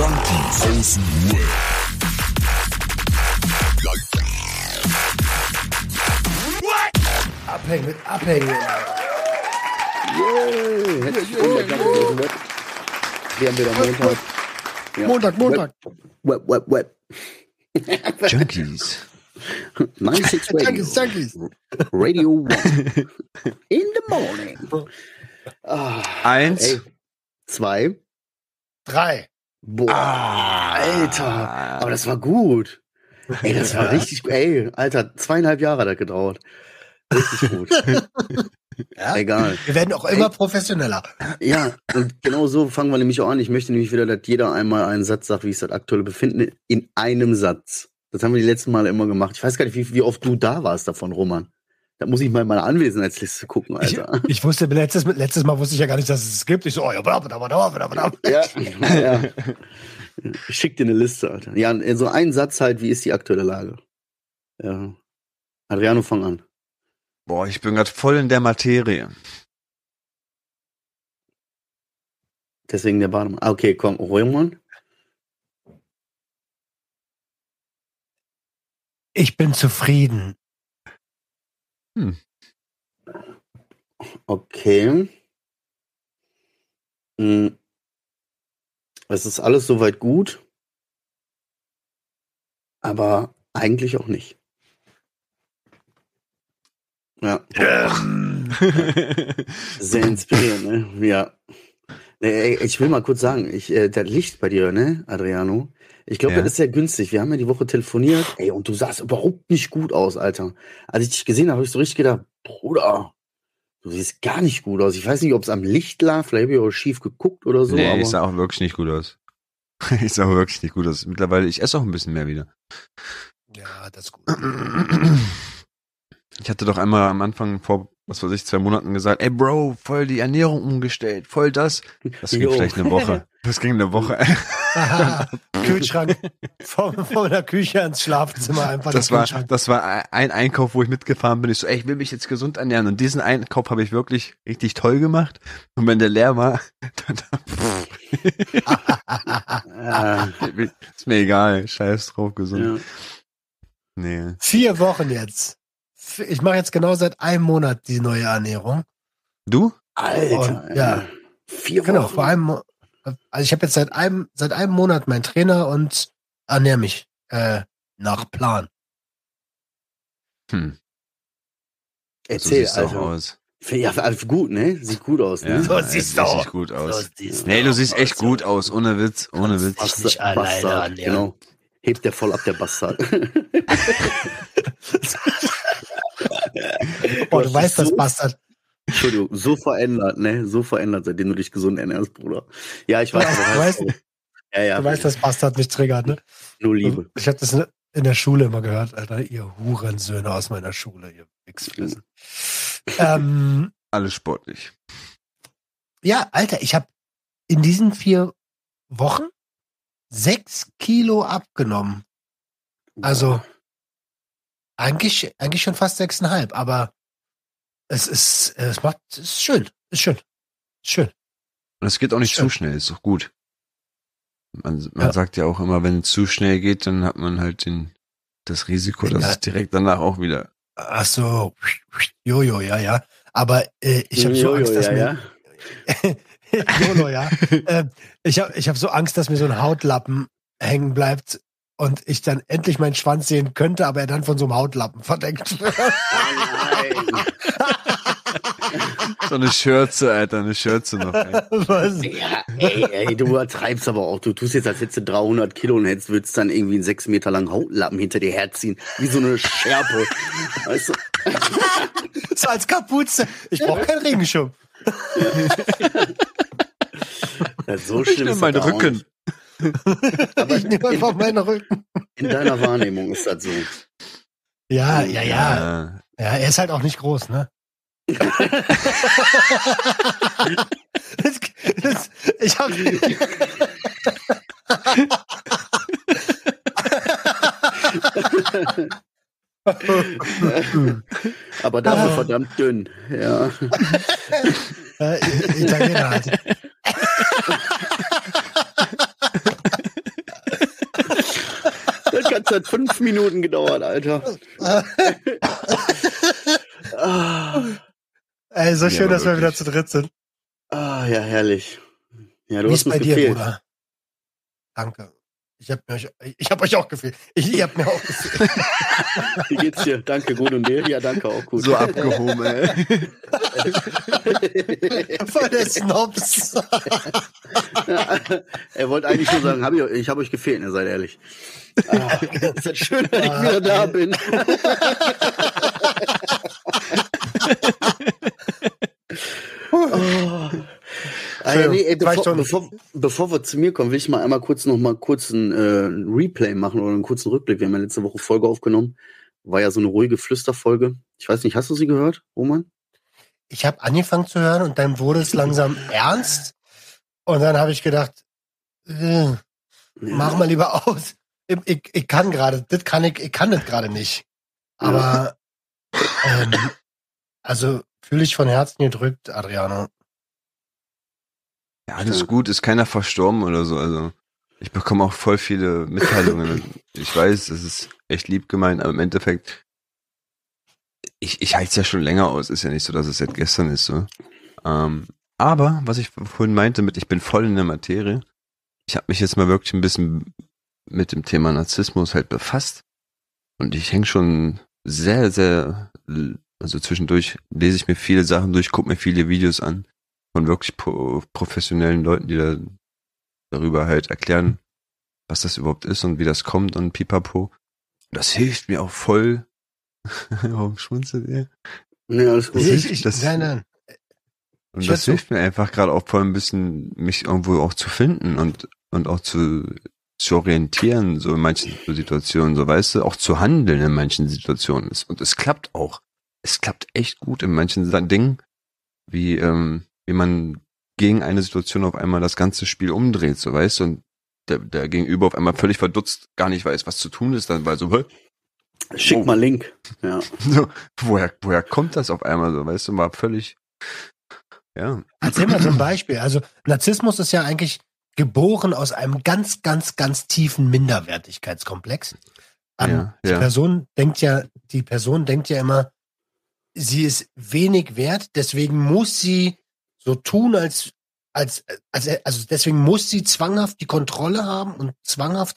Junkies aus dem Web. Abhängen mit Abhängen. Web. Wir haben wieder Montag. Ja. Montag, Montag. Web, web, web. Junkies. 96 Radio. Junkies, Junkies. Radio One. In the morning. Ah, Eins. ey, zwei. Drei. Boah, Ah. Alter. Aber das war gut. Ey, das war richtig gut. Ey, Alter, zweieinhalb Jahre hat das gedauert. Richtig gut. Ja? Egal. Wir werden auch immer professioneller. Ja, und genau so fangen wir nämlich auch an. Ich möchte nämlich wieder, dass jeder einmal einen Satz sagt, wie es das aktuelle Befinden in einem Satz. Das haben wir die letzten Male immer gemacht. Ich weiß gar nicht, wie, wie oft du da warst davon, Roman. Da muss ich mal in meine Anwesenheitsliste gucken, Ich, Alter. ich wusste letztes, letztes Mal wusste ich ja gar nicht, dass es es gibt. Ich so, oh ja, bla, bla, bla, bla, bla, bla, bla. Ja, ja. Ich schick dir eine Liste, Alter. Ja, so ein Satz halt, wie ist die aktuelle Lage? Ja. Adriano, fang an. Boah, ich bin gerade voll in der Materie. Deswegen der Bademann. Ah, okay, komm, Roman. Ich bin zufrieden. Okay. Hm. Es ist alles soweit gut, aber eigentlich auch nicht. Ja, sehr inspirierend, ne? Ja. Nee, ey, ich will mal kurz sagen, ich, äh, das Licht bei dir, ne, Adriano? Ich glaube, Ja. das ist sehr günstig. Wir haben ja die Woche telefoniert. Ey, und du sahst überhaupt nicht gut aus, Alter. Als ich dich gesehen habe, habe ich so richtig gedacht, Bruder, du siehst gar nicht gut aus. Ich weiß nicht, ob es am Licht lag, vielleicht habe ich auch schief geguckt oder so. nee, aber ich sah auch wirklich nicht gut aus. Ich sah auch wirklich nicht gut aus. Mittlerweile, ich esse auch ein bisschen mehr wieder. Ja, das ist gut. Ich hatte doch einmal am Anfang vor, was weiß ich, zwei Monaten gesagt, ey Bro, voll die Ernährung umgestellt, voll das. Das ging Jo. vielleicht eine Woche. Das ging eine Woche. Aha, Kühlschrank von, von der Küche ins Schlafzimmer einfach Das war, das war ein Einkauf, wo ich mitgefahren bin. Ich so, ey, ich will mich jetzt gesund ernähren. Und diesen Einkauf habe ich wirklich richtig toll gemacht. Und wenn der leer war, dann, Ja, ist mir egal. Scheiß drauf, gesund. ja. Nee. Vier Wochen jetzt. Ich mache jetzt genau seit einem Monat die neue Ernährung. Du? Alter, Und, ja. Vier Genau, Wochen. vor einem, Mo- also ich habe jetzt seit einem, seit einem Monat meinen Trainer und ernähre mich äh, nach Plan. Hm. so Erzähl, siehst auch Alter. aus. Ja, also gut, ne? Sieht gut aus, Ja, ne? So ja, siehst sieht du aus. gut aus. So siehst Nee, du siehst aus. echt gut aus. Ohne Witz, ohne Witz. dich nicht alleine Bastard, ernähren. Genau. Hebt der voll ab, der Bastard. Oh, du weißt das, so- Bastard. Entschuldigung, so verändert, ne? So verändert, seitdem du dich gesund ernährst, Bruder. Ja, ich weiß, Du weißt- heißt. Ja, ja. Du weißt, dass Bastard mich triggert, ne? Nur Liebe. Ich habe das in der Schule immer gehört, Alter, ihr Hurensöhne aus meiner Schule, ihr Wichsflüsse. ähm, Alles sportlich. ja, Alter, ich habe in diesen vier Wochen sechs Kilo abgenommen. Also eigentlich, eigentlich schon fast sechseinhalb, aber es ist, es macht, es ist schön, ist schön, ist schön. Und es geht auch nicht Schön. zu schnell, ist doch gut. Man, man Ja. sagt ja auch immer, wenn es zu schnell geht, dann hat man halt den, das Risiko, dass Ja. es direkt danach auch wieder. Ach so, Jojo, ja, ja. Aber äh, ich habe so Angst, dass ja, mir ja. YOLO, ja. ähm, ich habe ich hab so Angst, dass mir so ein Hautlappen hängen bleibt und ich dann endlich meinen Schwanz sehen könnte, aber er dann von so einem Hautlappen verdeckt wird. Oh nein. So eine Schürze, Alter, eine Schürze noch. Ey. Was? Ja, ey, ey, du übertreibst aber auch. Du tust jetzt, als hättest du 300 Kilo und hättest, würdest dann irgendwie einen sechs Meter langen Hautlappen hinter dir herziehen. Wie so eine Schärpe. weißt du? So als Kapuze. Ich brauche keinen Regenschirm. Ja, so Ich schlimm nimm ist meinen Rücken. Aber Ich nehme einfach meinen Rücken. in deiner Wahrnehmung ist das so. Ja, ja, ja. Ja. Ja, er ist halt auch nicht groß, ne? das, das, ich hab, Aber dafür verdammt dünn. Ja. äh, Italiener halt. Witz hat fünf Minuten gedauert, Alter. ah, Ey, so Ja, schön, aber dass wir wieder zu dritt sind. ah, ja, herrlich. Ja, du Wie hast bei dir, gefehlt. Bruder? Danke. Ich hab, mir euch, ich hab euch auch gefehlt. Ich, ihr habt mir auch gefehlt. Wie geht's dir? Danke, gut und dir? Ja, danke, auch gut. So abgehoben, ey. Voll der Snobs. er wollte eigentlich nur sagen, hab ich, ich habe euch gefehlt, ne, seid ehrlich. Ah, ist schön, dass ich wieder da bin. oh. Ah, ja, nee, ey, bevor, bevor, bevor wir zu mir kommen, will ich mal einmal kurz noch mal kurz einen äh, Replay machen oder einen kurzen Rückblick. Wir haben ja letzte Woche Folge aufgenommen. War ja so eine ruhige Flüsterfolge. Ich weiß nicht, hast du sie gehört, Roman? Ich habe angefangen zu hören und dann wurde es langsam ernst. Und dann habe ich gedacht, äh, mach mal lieber aus. Ich, ich, ich kann gerade, das kann ich, ich kann das gerade nicht. Aber ähm, also fühle ich von Herzen gedrückt, Adriano. Ja, alles Ja. gut, ist keiner verstorben oder so. Also ich bekomme auch voll viele Mitteilungen. ich weiß, es ist echt lieb gemeint, aber im Endeffekt, ich, ich halte es ja schon länger aus. Ist ja nicht so, dass es seit gestern ist. So. Ähm, aber, was ich vorhin meinte mit, ich bin voll in der Materie, ich habe mich jetzt mal wirklich ein bisschen mit dem Thema Narzissmus halt befasst. Und ich hänge schon sehr, sehr, also zwischendurch lese ich mir viele Sachen durch, gucke mir viele Videos an von wirklich pro, professionellen Leuten, die da darüber halt erklären, was das überhaupt ist und wie das kommt und pipapo. Das hilft mir auch voll. Warum schmunzelt ihr? Nee, alles gut. Das Ich, hilft- ich, das- nein, nein. Und Ich das hilft mir einfach gerade auch voll ein bisschen, mich irgendwo auch zu finden und, und auch zu, zu orientieren, so in manchen Situationen, so weißt du, auch zu handeln in manchen Situationen. Und es klappt auch. Es klappt echt gut in manchen Dingen, wie, ähm, wie man gegen eine Situation auf einmal das ganze Spiel umdreht, so weißt du, und der, der Gegenüber auf einmal völlig verdutzt gar nicht weiß, was zu tun ist, dann weil so, hä? Schick mal Link. Ja. so woher, woher kommt das auf einmal so, weißt du, war völlig, ja. Erzähl mal zum Beispiel. Also Narzissmus ist ja eigentlich geboren aus einem ganz, ganz, ganz tiefen Minderwertigkeitskomplex. Ähm, Ja, die ja. Person denkt ja, die Person denkt ja immer, sie ist wenig wert, deswegen muss sie so tun, als, als, als also deswegen muss sie zwanghaft die Kontrolle haben und zwanghaft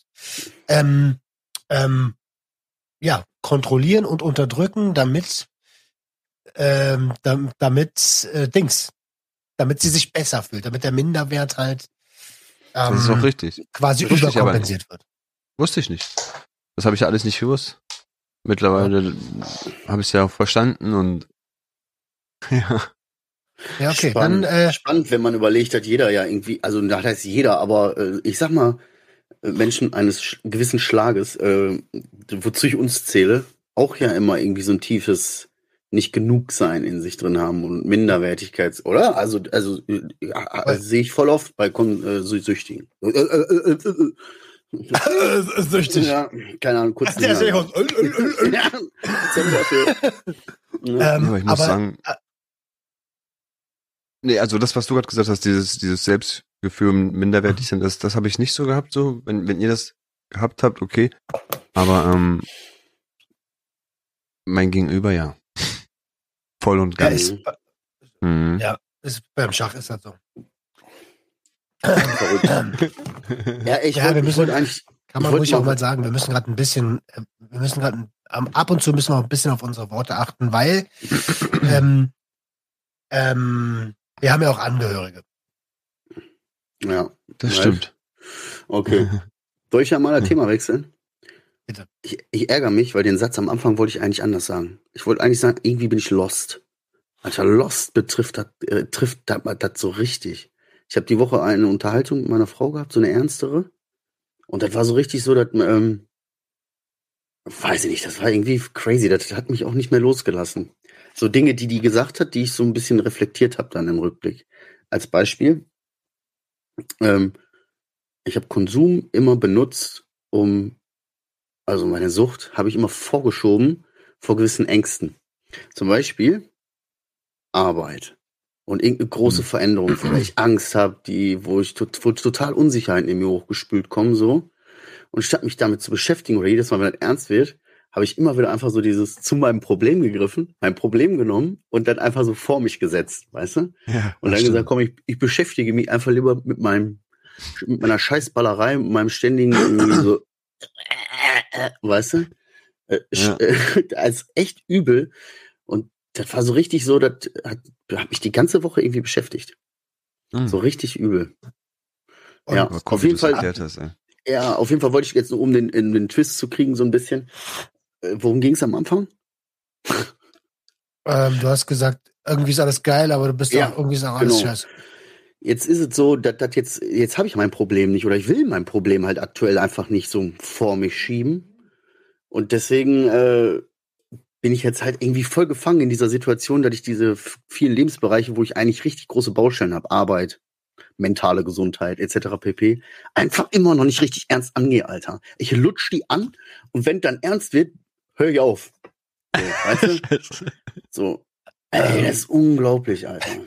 ähm, ähm, ja, kontrollieren und unterdrücken, damit ähm, dam- damit äh, Dings, damit sie sich besser fühlt, damit der Minderwert halt ähm, Das ist auch richtig. quasi Wusste überkompensiert wird. Wusste ich nicht. Das habe ich ja alles nicht gewusst. Mittlerweile habe ich es ja auch verstanden und ja. Ja, okay, Spannend, dann äh, spannend, wenn man überlegt, hat jeder ja irgendwie, also das heißt jeder, aber äh, ich sag mal, äh, Menschen eines sch gewissen Schlages, äh, wozu ich uns zähle, auch ja immer irgendwie so ein tiefes nicht genug sein in sich drin haben und Minderwertigkeits, oder? Also, also äh, ja, Weil- sehe ich voll oft bei Kon äh, Sü- Süchtigen. Äh, äh, äh, äh, äh. süchtig. Ja, keine Ahnung, kurz. Der ist ja ja, Ja. Ähm, aber ich muss aber sagen. Nee, also das, was du gerade gesagt hast, dieses, dieses Selbstgefühl, minderwertig sind, das, das habe ich nicht so gehabt, so. Wenn, wenn ihr das gehabt habt, okay. Aber ähm, mein Gegenüber ja. Voll und ja, ganz. ist, Mhm. ja, ist, beim Schach ist das so. Ja, ich Ja, wir müssen- eigentlich. Kann man ruhig auch mal sagen, wir müssen gerade ein bisschen, äh, wir müssen gerade ab und zu müssen wir auch ein bisschen auf unsere Worte achten, weil ähm, ähm, wir haben ja auch Angehörige. Ja, Das stimmt. okay. Soll ich ja mal das Thema wechseln? Bitte. Ich, ich ärgere mich, weil den Satz am Anfang wollte ich eigentlich anders sagen. Ich wollte eigentlich sagen, irgendwie bin ich lost. Alter, lost betrifft das, äh, trifft das, das so richtig. Ich habe die Woche eine Unterhaltung mit meiner Frau gehabt, so eine ernstere. Und das war so richtig so, dass, ähm, weiß ich nicht, das war irgendwie crazy. Das hat mich auch nicht mehr losgelassen. So Dinge, die die gesagt hat, die ich so ein bisschen reflektiert habe dann im Rückblick. Als Beispiel, ähm, ich habe Konsum immer benutzt, um, also meine Sucht habe ich immer vorgeschoben vor gewissen Ängsten. Zum Beispiel Arbeit und irgendeine große Hm. Veränderung, vor der ich Angst habe, die, wo ich wo total Unsicherheiten in mir hochgespült kommen, so. Und statt mich damit zu beschäftigen oder jedes Mal, wenn das ernst wird, habe ich immer wieder einfach so dieses zu meinem Problem gegriffen, mein Problem genommen und dann einfach so vor mich gesetzt, weißt du? Ja, Und dann gesagt, komm, ich, ich beschäftige mich einfach lieber mit meinem, mit meiner Scheißballerei, mit meinem ständigen irgendwie so, weißt du? Äh, Ja. sch- als echt übel. Und das war so richtig so, das hat, hat mich die ganze Woche irgendwie beschäftigt. Mhm. So richtig übel. Und- ja, cool, auf jeden Fall. hast. Ja, auf jeden Fall wollte ich jetzt nur, um den, den Twist zu kriegen, so ein bisschen. Äh, worum ging es am Anfang? Ähm, du hast gesagt, irgendwie ist alles geil, aber du bist Ja, auch irgendwie ist auch alles genau. scheiße. Jetzt ist es so, dass das jetzt, jetzt habe ich mein Problem nicht oder ich will mein Problem halt aktuell einfach nicht so vor mich schieben. Und deswegen äh, bin ich jetzt halt irgendwie voll gefangen in dieser Situation, dass ich diese vielen Lebensbereiche, wo ich eigentlich richtig große Baustellen habe, Arbeit, mentale Gesundheit etc. pp, einfach immer noch nicht richtig ernst angehe, Alter. Ich lutsch die an und wenn dann ernst wird, höre ich auf. So, weißt du? So. Ey, das ist unglaublich, Alter.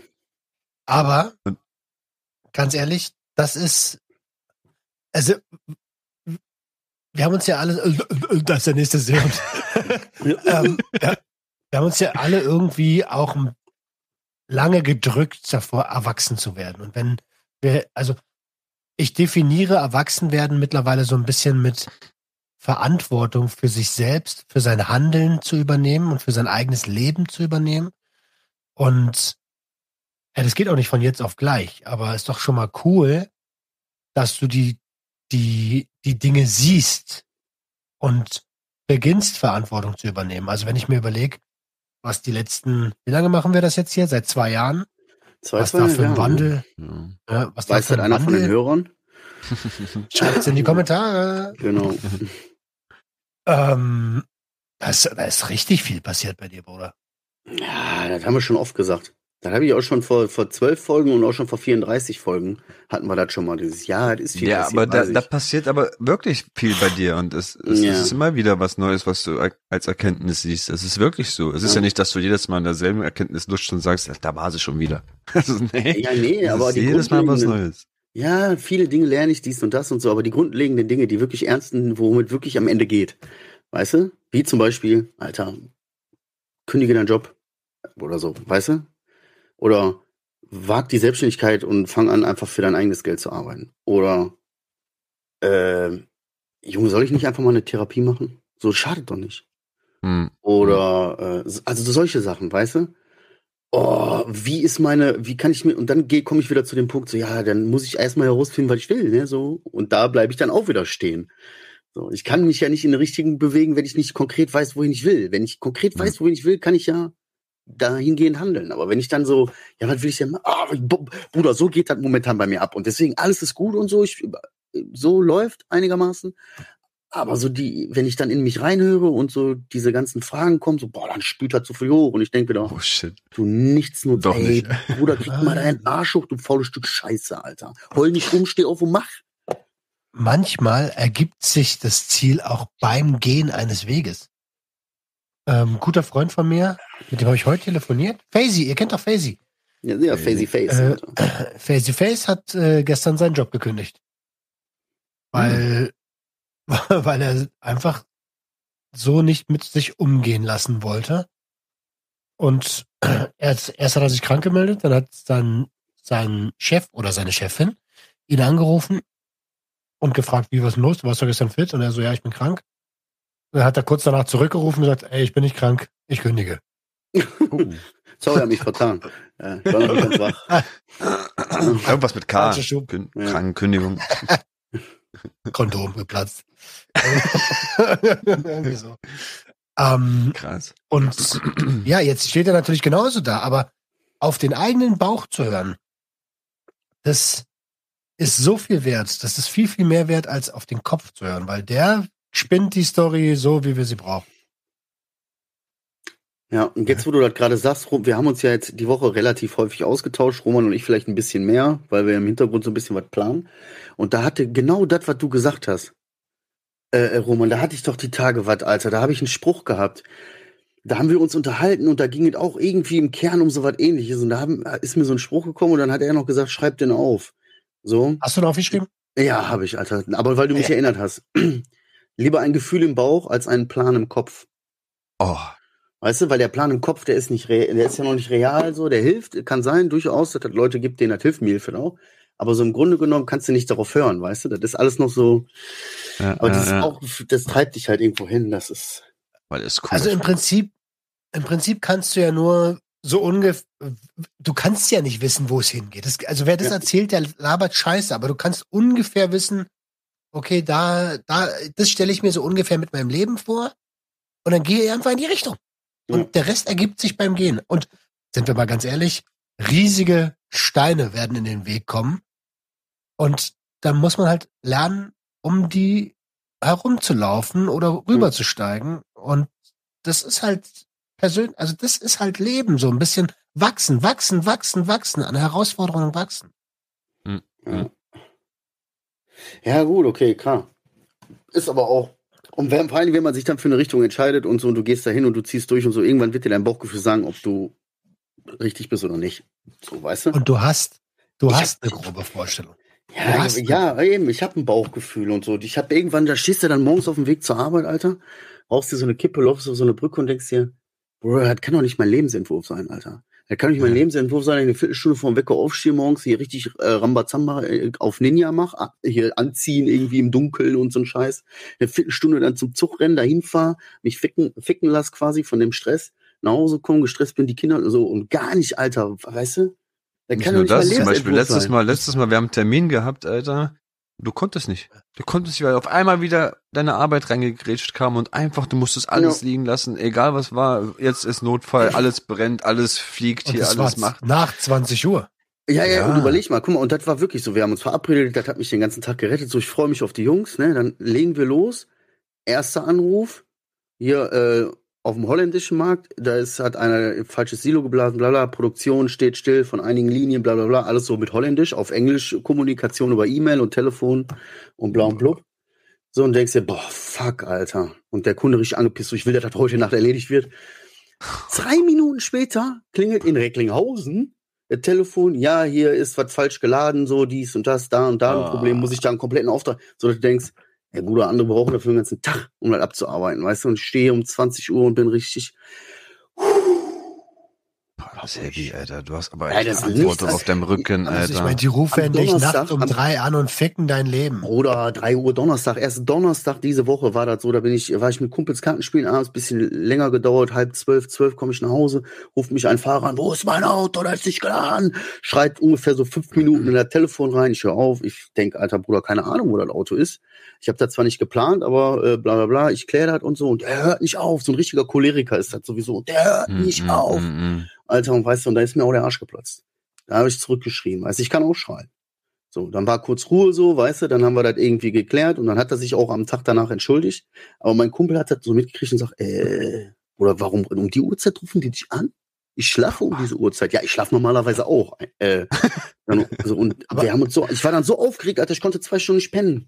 Aber ganz ehrlich, das ist also wir haben uns ja alle das ist der nächste Sound. ähm, ja, wir haben uns ja alle irgendwie auch lange gedrückt davor, erwachsen zu werden. Und wenn wir, also ich definiere Erwachsenwerden mittlerweile so ein bisschen mit Verantwortung für sich selbst, für sein Handeln zu übernehmen und für sein eigenes Leben zu übernehmen. Und ja, das geht auch nicht von jetzt auf gleich, aber ist doch schon mal cool, dass du die, die, die Dinge siehst und beginnst Verantwortung zu übernehmen. Also wenn ich mir überlege, was die letzten, wie lange machen wir das jetzt hier? Seit zwei Jahren? Zwei, Was zwei da für ein Wandel, Ja. ja, was da Weiß für halt ein einer von den Wandel, Hörern? schreibt's in die Kommentare. Genau. Ähm, da ist, da ist richtig viel passiert bei dir, Bruder. Ja, das haben wir schon oft gesagt. Das habe ich auch schon vor, vor 12 Folgen und auch schon vor 34 Folgen hatten wir das schon mal. Dieses Jahr, das ist viel Ja, passiert, aber da, da passiert aber wirklich viel bei dir und es, es, Ja. es ist immer wieder was Neues, was du als Erkenntnis siehst. Es ist wirklich so. Es ist Ja. ja nicht, dass du jedes Mal in derselben Erkenntnis lutscht und sagst, da war sie schon wieder. Also, nee. ja, nee, es aber jedes Mal was Neues. Ja, viele Dinge lerne ich dies und das und so, aber die grundlegenden Dinge, die wirklich ernsten, worum es wirklich am Ende geht. Weißt du? Wie zum Beispiel, Alter, kündige deinen Job. Oder so, weißt du? Oder wag die Selbstständigkeit und fang an, einfach für dein eigenes Geld zu arbeiten. Oder, äh, Junge, soll ich nicht einfach mal eine Therapie machen? So schadet doch nicht. Hm. Oder äh, also so solche Sachen, weißt du? Oh, wie ist meine, wie kann ich mir, und dann komme ich wieder zu dem Punkt, so ja, dann muss ich erstmal herausfinden, was ich will, ne? So, und da bleibe ich dann auch wieder stehen. So, ich kann mich ja nicht in eine Richtung bewegen, wenn ich nicht konkret weiß, wohin ich will. Wenn ich konkret Ja. weiß, wohin ich will, kann ich ja dahingehend handeln. Aber wenn ich dann so, ja, was will ich denn machen? Ah, Bu- Bruder, so geht das momentan bei mir ab. Und deswegen, alles ist gut und so, ich, so läuft einigermaßen. Aber so die, wenn ich dann in mich reinhöre und so diese ganzen Fragen kommen, so, boah, dann spült halt so viel hoch. Und ich denke wieder, Oh shit. du nichts nur, Doch ey, nicht. Bruder, krieg mal deinen Arsch hoch, du faules Stück Scheiße, Alter. Heul nicht rum, steh auf und mach. Manchmal ergibt sich das Ziel auch beim Gehen eines Weges. Ähm, guter Freund von mir, mit dem habe ich heute telefoniert. Faisy, ihr kennt doch Faisy. Ja, sehr facey face. Äh. Faisy Face hat äh, gestern seinen Job gekündigt. Weil, weil er einfach so nicht mit sich umgehen lassen wollte. Und erst, erst hat er sich krank gemeldet, dann hat dann sein Chef oder seine Chefin ihn angerufen und gefragt, wie was denn los? Du warst doch gestern fit? Und er so, ja, ich bin krank. Dann hat er kurz danach zurückgerufen und gesagt, ey, ich bin nicht krank, ich kündige. Oh. Sorry, hab mich vertan. Ja, ich war noch ganz wach. Irgendwas mit K. Krankenkündigung. Kondom geplatzt. Irgendwie so. Ähm, Krass. und ja, jetzt steht er natürlich genauso da, aber auf den eigenen Bauch zu hören, das ist so viel wert. Das ist viel, viel mehr wert, als auf den Kopf zu hören, weil der spinnt die Story so, wie wir sie brauchen. Ja, und jetzt, wo du das gerade sagst, wir haben uns ja jetzt die Woche relativ häufig ausgetauscht, Roman und ich vielleicht ein bisschen mehr, weil wir im Hintergrund so ein bisschen was planen. Und da hatte genau das, was du gesagt hast, äh, äh, Roman, da hatte ich doch die Tage was, Alter, da habe ich einen Spruch gehabt. Da haben wir uns unterhalten und da ging es auch irgendwie im Kern um so was ähnliches. Und da haben, ist mir so ein Spruch gekommen und dann hat er noch gesagt, schreib den auf. So. Hast du noch aufgeschrieben? Ja, habe ich, Alter. Aber weil du mich Ja. erinnert hast. Lieber ein Gefühl im Bauch als einen Plan im Kopf. Oh, Weißt du, weil der Plan im Kopf, der ist nicht re der ist ja noch nicht real so, der hilft, kann sein, durchaus, dass es Leute gibt, denen das hilft, mir hilft das auch. Aber so im Grunde genommen kannst du nicht darauf hören, weißt du? Das ist alles noch so, ja, aber das ja, ist ja. auch, das treibt dich halt irgendwo hin, das ist. Weil es cool Also im Prinzip, im Prinzip kannst du ja nur so ungefähr, du kannst ja nicht wissen, wo es hingeht. Das, also wer das Ja. erzählt, der labert Scheiße, aber du kannst ungefähr wissen, okay, da, da, das stelle ich mir so ungefähr mit meinem Leben vor und dann gehe ich einfach in die Richtung. Und Ja. der Rest ergibt sich beim Gehen. Und sind wir mal ganz ehrlich, riesige Steine werden in den Weg kommen. Und dann muss man halt lernen, um die herumzulaufen oder rüberzusteigen. Und das ist halt persönlich, also das ist halt Leben, so ein bisschen wachsen, wachsen, wachsen, wachsen, an Herausforderungen wachsen. Ja. ja, gut, okay, klar. Ist aber auch, und wenn, vor allem, wenn man sich dann für eine Richtung entscheidet und so, und du gehst da hin und du ziehst durch und so, irgendwann wird dir dein Bauchgefühl sagen, ob du richtig bist oder nicht. So, weißt du? Und du hast, du Ich hab- hast eine grobe Vorstellung. Ja, hast- ja, eben, ich habe ein Bauchgefühl und so. Ich habe irgendwann, da stehst du dann morgens auf dem Weg zur Arbeit, Alter, rauchst dir so eine Kippe, läufst auf so eine Brücke und denkst dir, Bro, das kann doch nicht mein Lebensentwurf sein, Alter. Das kann doch nicht mein Ja. Lebensentwurf sein, ich eine Viertelstunde vor dem Wecker aufstehe morgens, hier richtig äh, Rambazamba äh, auf Ninja mach, a- hier anziehen irgendwie im Dunkeln und so ein Scheiß. Eine Viertelstunde dann zum Zug rennen, dahin fahr, mich ficken, ficken lass quasi von dem Stress, nach Hause kommen, gestresst bin, die Kinder und so und gar nicht, Alter, weißt du? Das Nicht kann nur nicht das, mein zum Beispiel letztes sein. Mal, letztes Mal, wir haben einen Termin gehabt, Alter. Du konntest nicht. Du konntest nicht, weil auf einmal wieder deine Arbeit reingegrätscht kam und einfach, du musstest alles Ja. liegen lassen, egal was war. Jetzt ist Notfall, alles brennt, alles fliegt Und hier, alles macht. nach 20 Uhr. Ja, ja, Ja. und überleg mal, guck mal, und das war wirklich so, wir haben uns verabredet, das hat mich den ganzen Tag gerettet, so ich freue mich auf die Jungs, ne, dann legen wir los, erster Anruf, hier äh, auf dem holländischen Markt, da ist, hat einer ein falsches Silo geblasen, bla bla, Produktion steht still von einigen Linien, bla bla bla, alles so mit holländisch, auf Englisch, Kommunikation über E-Mail und Telefon und bla und blub. So, und denkst dir, boah, fuck, Alter. Und der Kunde richtig angepisst, so, ich will, dass das heute Nacht erledigt wird. Drei Minuten später klingelt in Recklinghausen das Telefon, ja, hier ist was falsch geladen, so dies und das, da und da ein Ah. Problem, muss ich da einen kompletten Auftrag, so dass du denkst, ja, Bruder, andere brauchen dafür den ganzen Tag, um das abzuarbeiten, weißt du, und ich stehe um 20 Uhr und bin richtig, Boah, das ist heavy, Alter. Du hast aber Ja, echt das eine Antwort auf deinem Rücken, Also ich Alter. meine, die rufen Am dich Donnerstag, nachts um drei an und ficken dein Leben. Oder 3 Uhr Donnerstag, erst Donnerstag diese Woche war das so, da bin ich, war ich mit Kumpels Kartenspielen abends, bisschen länger gedauert, halb zwölf, zwölf komme ich nach Hause, ruft mich ein Fahrer an, wo ist mein Auto, da ist nicht geladen, schreit ungefähr so fünf Minuten in das Telefon rein, ich höre auf, ich denk, alter Bruder, keine Ahnung, wo das Auto ist. Ich habe das zwar nicht geplant, aber äh, bla bla bla, ich kläre das und so und der hört nicht auf, so ein richtiger Choleriker ist das sowieso, der hört Mm, nicht mm, auf. mm, mm. Alter, und weißt du, und da ist mir auch der Arsch geplatzt. Da habe ich zurückgeschrien, weißt du, ich kann auch schreien. So, dann war kurz Ruhe so, weißt du, dann haben wir das irgendwie geklärt und dann hat er sich auch am Tag danach entschuldigt. Aber mein Kumpel hat das so mitgekriegt und sagt, äh, oder warum, um die Uhrzeit rufen die dich an? Ich schlafe um diese Uhrzeit. Ja, ich schlafe normalerweise auch. Äh, dann, also, und Aber- wir haben uns so, ich war dann so aufgeregt, Alter, ich konnte zwei Stunden nicht pennen.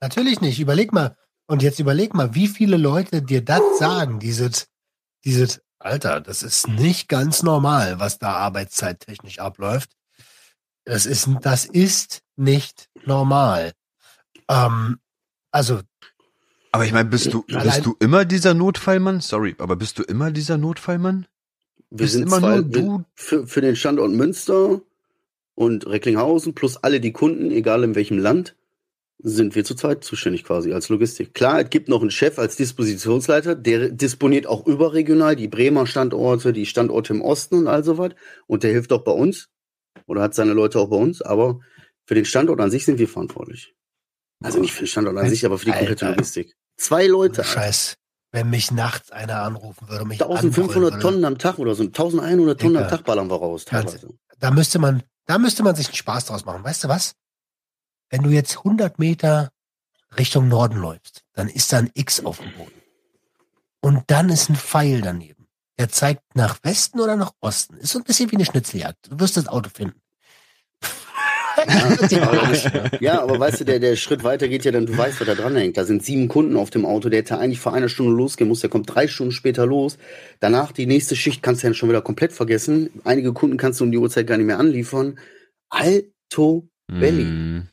Natürlich nicht. Überleg mal. Und jetzt überleg mal, wie viele Leute dir das sagen, dieses, dieses, Alter, das ist nicht ganz normal, was da arbeitszeittechnisch abläuft. Das ist, das ist nicht normal. Ähm, also, Aber ich meine, bist du, Allein- bist du immer dieser Notfallmann? Sorry, aber bist du immer dieser Notfallmann? Wir Bist sind immer zwei, nur du? für, für den Standort Münster und Recklinghausen plus alle die Kunden, egal in welchem Land, sind wir zu zweit zuständig quasi als Logistik. Klar, es gibt noch einen Chef als Dispositionsleiter, der disponiert auch überregional die Bremer Standorte, die Standorte im Osten und all sowas. Und der hilft auch bei uns oder hat seine Leute auch bei uns. Aber für den Standort an sich sind wir verantwortlich. Also nicht für den Standort an sich, aber für die komplette Alter. Logistik. Zwei Leute. Scheiß, wenn mich nachts einer anrufen würde, mich 1500 anbrüllen würde, Tonnen am Tag oder so. 1100 Tonnen am Digga. Tag ballern wir raus. Teilweise. da müsste man, da müsste man sich einen Spaß draus machen. Weißt du was? Wenn du jetzt 100 Meter Richtung Norden läufst, dann ist da ein X auf dem Boden. Und dann ist ein Pfeil daneben. Der zeigt nach Westen oder nach Osten. Ist so ein bisschen wie eine Schnitzeljagd. Du wirst das Auto finden. ja, aber weißt du, der, der Schritt weiter geht ja dann, du weißt, was da dran hängt. Da sind sieben Kunden auf dem Auto, der hätte eigentlich vor einer Stunde losgehen muss, der kommt drei Stunden später los. Danach die nächste Schicht kannst du ja schon wieder komplett vergessen. Einige Kunden kannst du um die Uhrzeit gar nicht mehr anliefern. Alto Belly. Mm.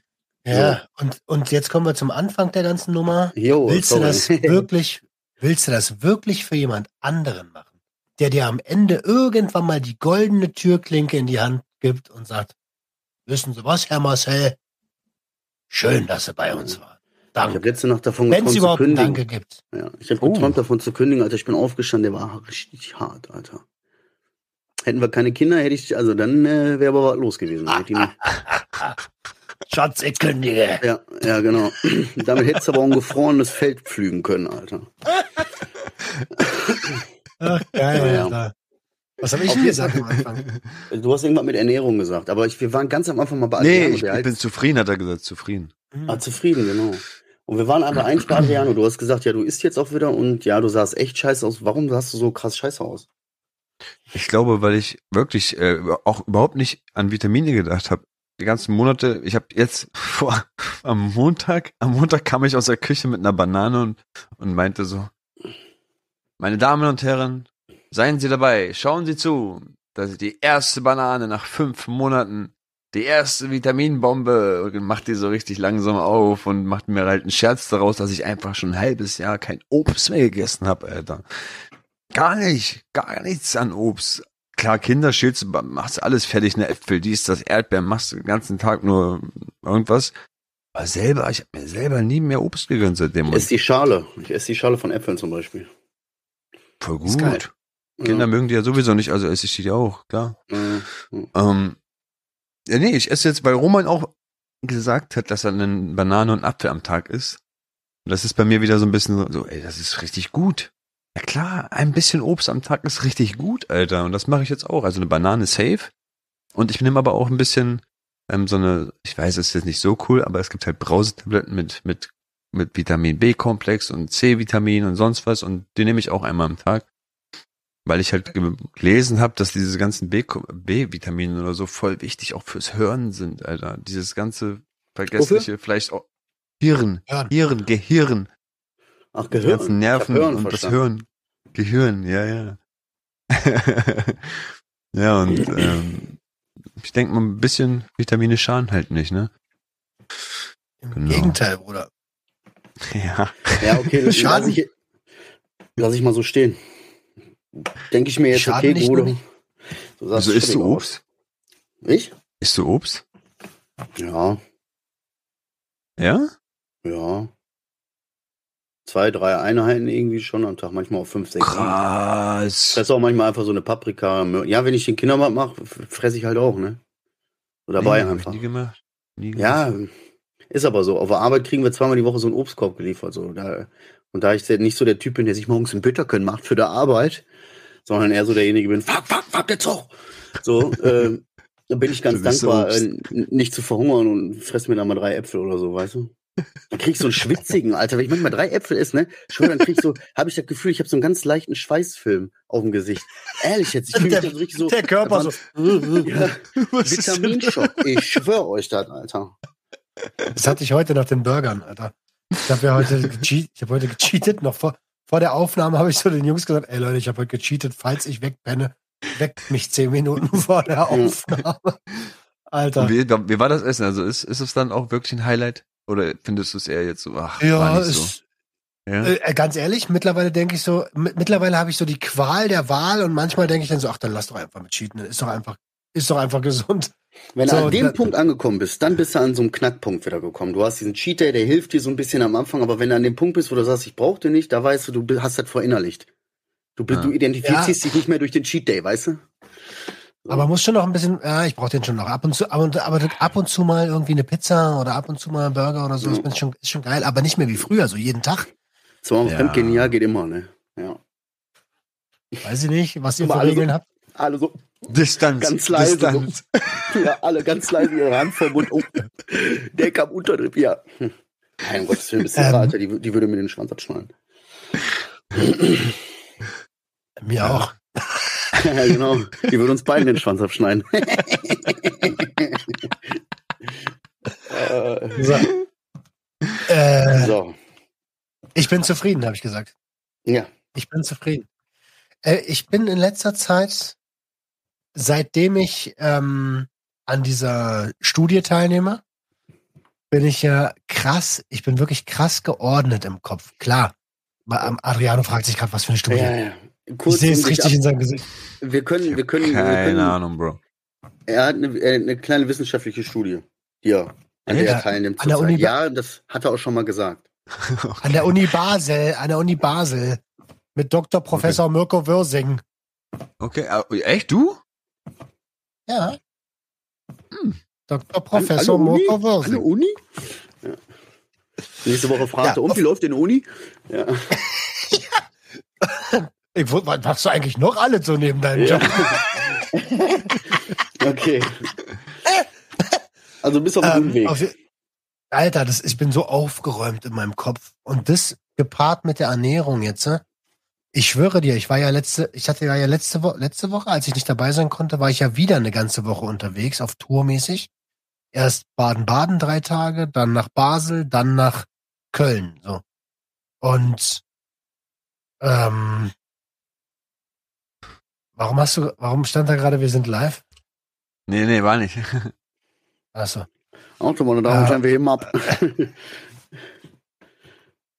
Ja, und, und jetzt kommen wir zum Anfang der ganzen Nummer. Jo, Willst du sorry. das wirklich, willst du das wirklich für jemand anderen machen, der dir am Ende irgendwann mal die goldene Türklinke in die Hand gibt und sagt, wissen Sie was, Herr Marcel? Schön, dass Sie bei uns waren. Ich habe Danke. letzte Nacht davon Wenn es geträumt zu kündigen. Danke gibt. Ja, ich habe Oh. geträumt davon zu kündigen, Alter. Ich bin aufgestanden, der war richtig hart, Alter. Hätten wir keine Kinder, hätte ich, also dann äh, wäre aber was los gewesen. Schatz, ich kündige. ja, ja, genau. Damit hättest du aber auch ein gefrorenes Feld pflügen können, Alter. Ach, geil, Ja, ja. Alter. Was habe ich denn gesagt am Anfang? Du hast irgendwas mit Ernährung gesagt, aber ich, wir waren ganz am Anfang mal bei Nee, ich, ich bin zufrieden, hat er gesagt, zufrieden. Ah, zufrieden, genau. Und wir waren aber eigentlich bei Adriano. Du hast gesagt, ja, du isst jetzt auch wieder und ja, du sahst echt scheiße aus. Warum sahst du so krass scheiße aus? Ich glaube, weil ich wirklich äh, auch überhaupt nicht an Vitamine gedacht habe. Die ganzen Monate, ich habe jetzt vor am Montag, am Montag kam ich aus der Küche mit einer Banane und, und meinte so, meine Damen und Herren, seien Sie dabei, schauen Sie zu, dass die erste Banane nach fünf Monaten, die erste Vitaminbombe und macht die so richtig langsam auf und macht mir halt einen Scherz daraus, dass ich einfach schon ein halbes Jahr kein Obst mehr gegessen habe, Alter. Gar nicht, gar nichts an Obst. Klar, Kinder du, machst alles fertig, ne Äpfel, dies, das Erdbeeren, machst den ganzen Tag nur irgendwas. Aber selber, ich habe mir selber nie mehr Obst gegönnt seitdem. Ich esse die Schale. Ich esse die Schale von Äpfeln zum Beispiel. voll gut. Kinder mögen die ja sowieso nicht, also esse ich die auch, klar. Ja. Ähm, ja, nee, ich esse jetzt, weil Roman auch gesagt hat, dass er eine Banane und Apfel am Tag isst. Und das ist bei mir wieder so ein bisschen so, so, ey, das ist richtig gut. Ja klar, ein bisschen Obst am Tag ist richtig gut, Alter. Und das mache ich jetzt auch. Also eine Banane safe. Und ich nehme aber auch ein bisschen ähm, so eine, ich weiß, es ist jetzt nicht so cool, aber es gibt halt Brausetabletten mit, mit, mit Vitamin B-Komplex und C-Vitamin und sonst was. Und die nehme ich auch einmal am Tag. Weil ich halt ge- gelesen habe, dass diese ganzen B- B-Vitamine oder so voll wichtig auch fürs Hören sind, Alter. Dieses ganze vergessliche, vielleicht auch Hirn. Hirn, Gehirn, Ach, die Gehirn. ganzen Nerven und das verstanden. Hören. Gehirn, ja, ja. ja, und ähm, ich denke mal, ein bisschen Vitamine schaden halt nicht, ne? Im Genau. Gegenteil, Bruder. Ja, Ja. okay, das lass Schaden. ich, lass ich mal so stehen. Denke ich mir jetzt, Schaden okay, Bruder. sahst Also isst du aus. Obst? Ich? Isst du Obst? Ja, Ja? ja. Zwei, drei Einheiten irgendwie schon am Tag, manchmal auch fünf, sechs. Krass. fresse auch manchmal einfach so eine Paprika. Ja, wenn ich den Kindermarkt mache, fresse ich halt auch, ne? So dabei Nee, einfach. Nie gemacht. Nie Ja, gemacht. ist aber so. Auf der Arbeit kriegen wir zweimal die Woche so einen Obstkorb geliefert. So. Da, und da ich nicht so der Typ bin, der sich morgens einen Bitterkön macht für die Arbeit, sondern eher so derjenige bin, fuck, fuck, fuck, jetzt hoch. So, ähm, da bin ich ganz so dankbar, Obst. äh, nicht zu verhungern und fress mir dann mal drei Äpfel oder so, weißt du? Dann krieg ich so einen schwitzigen, Alter. Wenn ich manchmal drei Äpfel esse, ne? Schwör, dann krieg ich so, habe ich das Gefühl, ich habe so einen ganz leichten Schweißfilm auf dem Gesicht. Ehrlich jetzt, ich fühle mich Der- dann so richtig so. Der Körper so. Ja, Vitaminschock. Ich schwöre euch das, Alter. Das hatte ich heute nach den Burgern, Alter. Ich habe ja heute gecheatet, ich habe heute gecheatet, noch vor, vor der Aufnahme habe ich so den Jungs gesagt, ey Leute, ich habe heute gecheatet, falls ich wegpenne, weckt mich zehn Minuten vor der Aufnahme. Alter. Und wie, wie war das Essen? Also ist, ist es dann auch wirklich ein Highlight? Oder findest du es eher jetzt so, ach, Ja, war nicht so? ist, Ja? äh, ganz ehrlich, mittlerweile denke ich so, mit, mittlerweile habe ich so die Qual der Wahl und manchmal denke ich dann so, ach, dann lass doch einfach mit cheaten, ist doch einfach, ist doch einfach gesund. Wenn So, du an dem Punkt angekommen bist, dann bist du an so einem Knackpunkt wieder gekommen. Du hast diesen Cheat Day, der hilft dir so ein bisschen am Anfang, aber wenn du an dem Punkt bist, wo du sagst, ich brauche den nicht, da weißt du, du hast das verinnerlicht. Du, Ja. du identifizierst Ja. dich nicht mehr durch den Cheat Day, weißt du? Aber muss schon noch ein bisschen, ja, ich brauche den schon noch ab und zu, ab und, aber ab und zu mal irgendwie eine Pizza oder ab und zu mal ein Burger oder so, Ja. ist, schon, ist schon geil, aber nicht mehr wie früher, so jeden Tag. Zweimal Ja. Fremdgehen Jahr geht immer, ne? Ja. Weiß ich nicht, was ihr für alle so- Regeln habt. Alle so, Distanz. Ganz leise, Distanz. ja, alle ganz leise ihre Hand vom Mund. Oh, der kam Unterdrück, ja. Mein Gott, das ist Ähm. Alter, die, die würde mir den Schwanz abschneiden. Mir Ja. auch. ja, genau. Die würde uns beiden den Schwanz abschneiden. äh, So. Äh, so, ich bin zufrieden, habe ich gesagt. ja. Ich bin zufrieden. Äh, ich bin in letzter Zeit, seitdem ich ähm, an dieser Studie teilnehme, bin ich ja krass, ich bin wirklich krass geordnet im Kopf. Klar. Adriano fragt sich gerade, was für eine Studie. Ja, ja. Ich Kurz sehe um es richtig in seinem Gesicht. Wir können, wir können, wir Keine können Ahnung, Bro. er hat eine, eine kleine wissenschaftliche Studie, die er, an der Ja, er teilnimmt. an der. Uni- Ja, das hat er auch schon mal gesagt. An der Uni Basel, an der Uni Basel. Mit Dr. Professor Mirko Würsing. Okay, äh, echt du? Ja. Hm. Dr. Professor an, an der Uni? Mirko An der Würsing. Uni? Ja. Nächste Woche fragt Ja, er, und wie läuft in der Uni? Ja. Ich, was machst du eigentlich noch alle so neben deinem Job? Okay. Also bis auf guten Ähm, Weg. auf, Alter, das, ich bin so aufgeräumt in meinem Kopf. Und das gepaart mit der Ernährung jetzt, ne? ich schwöre dir, ich war ja letzte, ich hatte ja ja letzte, Wo letzte Woche, als ich nicht dabei sein konnte, war ich ja wieder eine ganze Woche unterwegs, auf Tourmäßig. Erst Baden-Baden drei Tage, dann nach Basel, dann nach Köln. So. Und ähm, warum hast du, warum stand da gerade, wir sind live? Nee, nee, war nicht. Achso. Auto, meine Damen und. Herren, wir heben ab.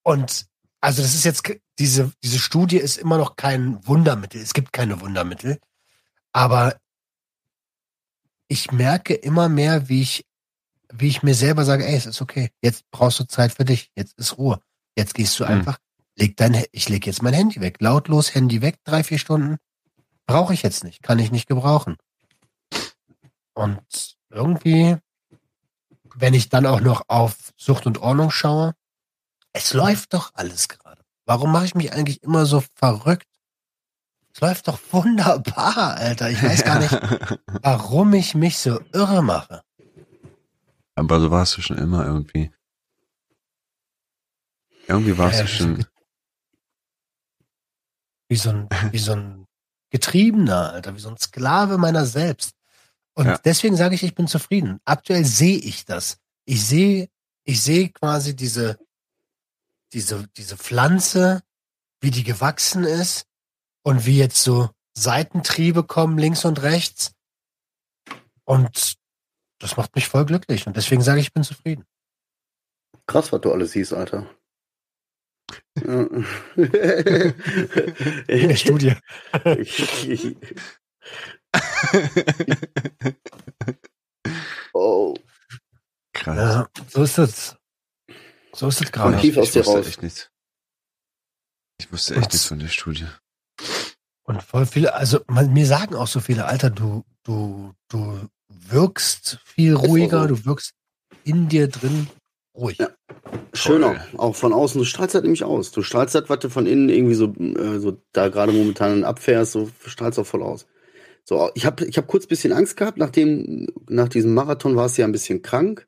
Und also das ist jetzt diese diese Studie ist immer noch kein Wundermittel. Es gibt keine Wundermittel, aber ich merke immer mehr, wie ich wie ich mir selber sage, ey, es ist okay. Jetzt brauchst du Zeit für dich. Jetzt ist Ruhe. Jetzt gehst du Hm. einfach, leg dein, ich leg jetzt mein Handy weg, lautlos Handy weg, drei vier Stunden brauche ich jetzt nicht, kann ich nicht gebrauchen. Und irgendwie, wenn ich dann auch noch auf Sucht und Ordnung schaue, es läuft doch alles gerade. Warum mache ich mich eigentlich immer so verrückt? Es läuft doch wunderbar, Alter. Ich weiß gar nicht, warum ich mich so irre mache. Aber so warst du schon immer irgendwie. Irgendwie warst Ja, du schon. Wie so ein, wie so ein Getriebener, Alter, wie so ein Sklave meiner selbst. Und Ja. deswegen sage ich, ich bin zufrieden. Aktuell sehe ich das. Ich sehe, ich sehe quasi diese, diese, diese Pflanze, wie die gewachsen ist und wie jetzt so Seitentriebe kommen links und rechts. Und das macht mich voll glücklich. Und deswegen sage ich, ich bin zufrieden. Krass, was du alles siehst, Alter. In der Studie. oh. Krass. Ja, so ist es. So ist Komm gerade. ich dir wusste raus. echt nichts. Ich wusste echt nichts von der Studie. Und voll viele, also man, mir sagen auch so viele, Alter, du, du, du wirkst viel ruhiger, du wirkst in dir drin ruhig. Ja. Schöner. Auch von außen. Du strahlst halt nämlich aus. Du strahlst halt, was du von innen irgendwie so, äh, so da gerade momentan abfährst, so strahlst auch voll aus. So, ich habe ich hab kurz ein bisschen Angst gehabt, nachdem, nach diesem Marathon warst du ja ein bisschen krank.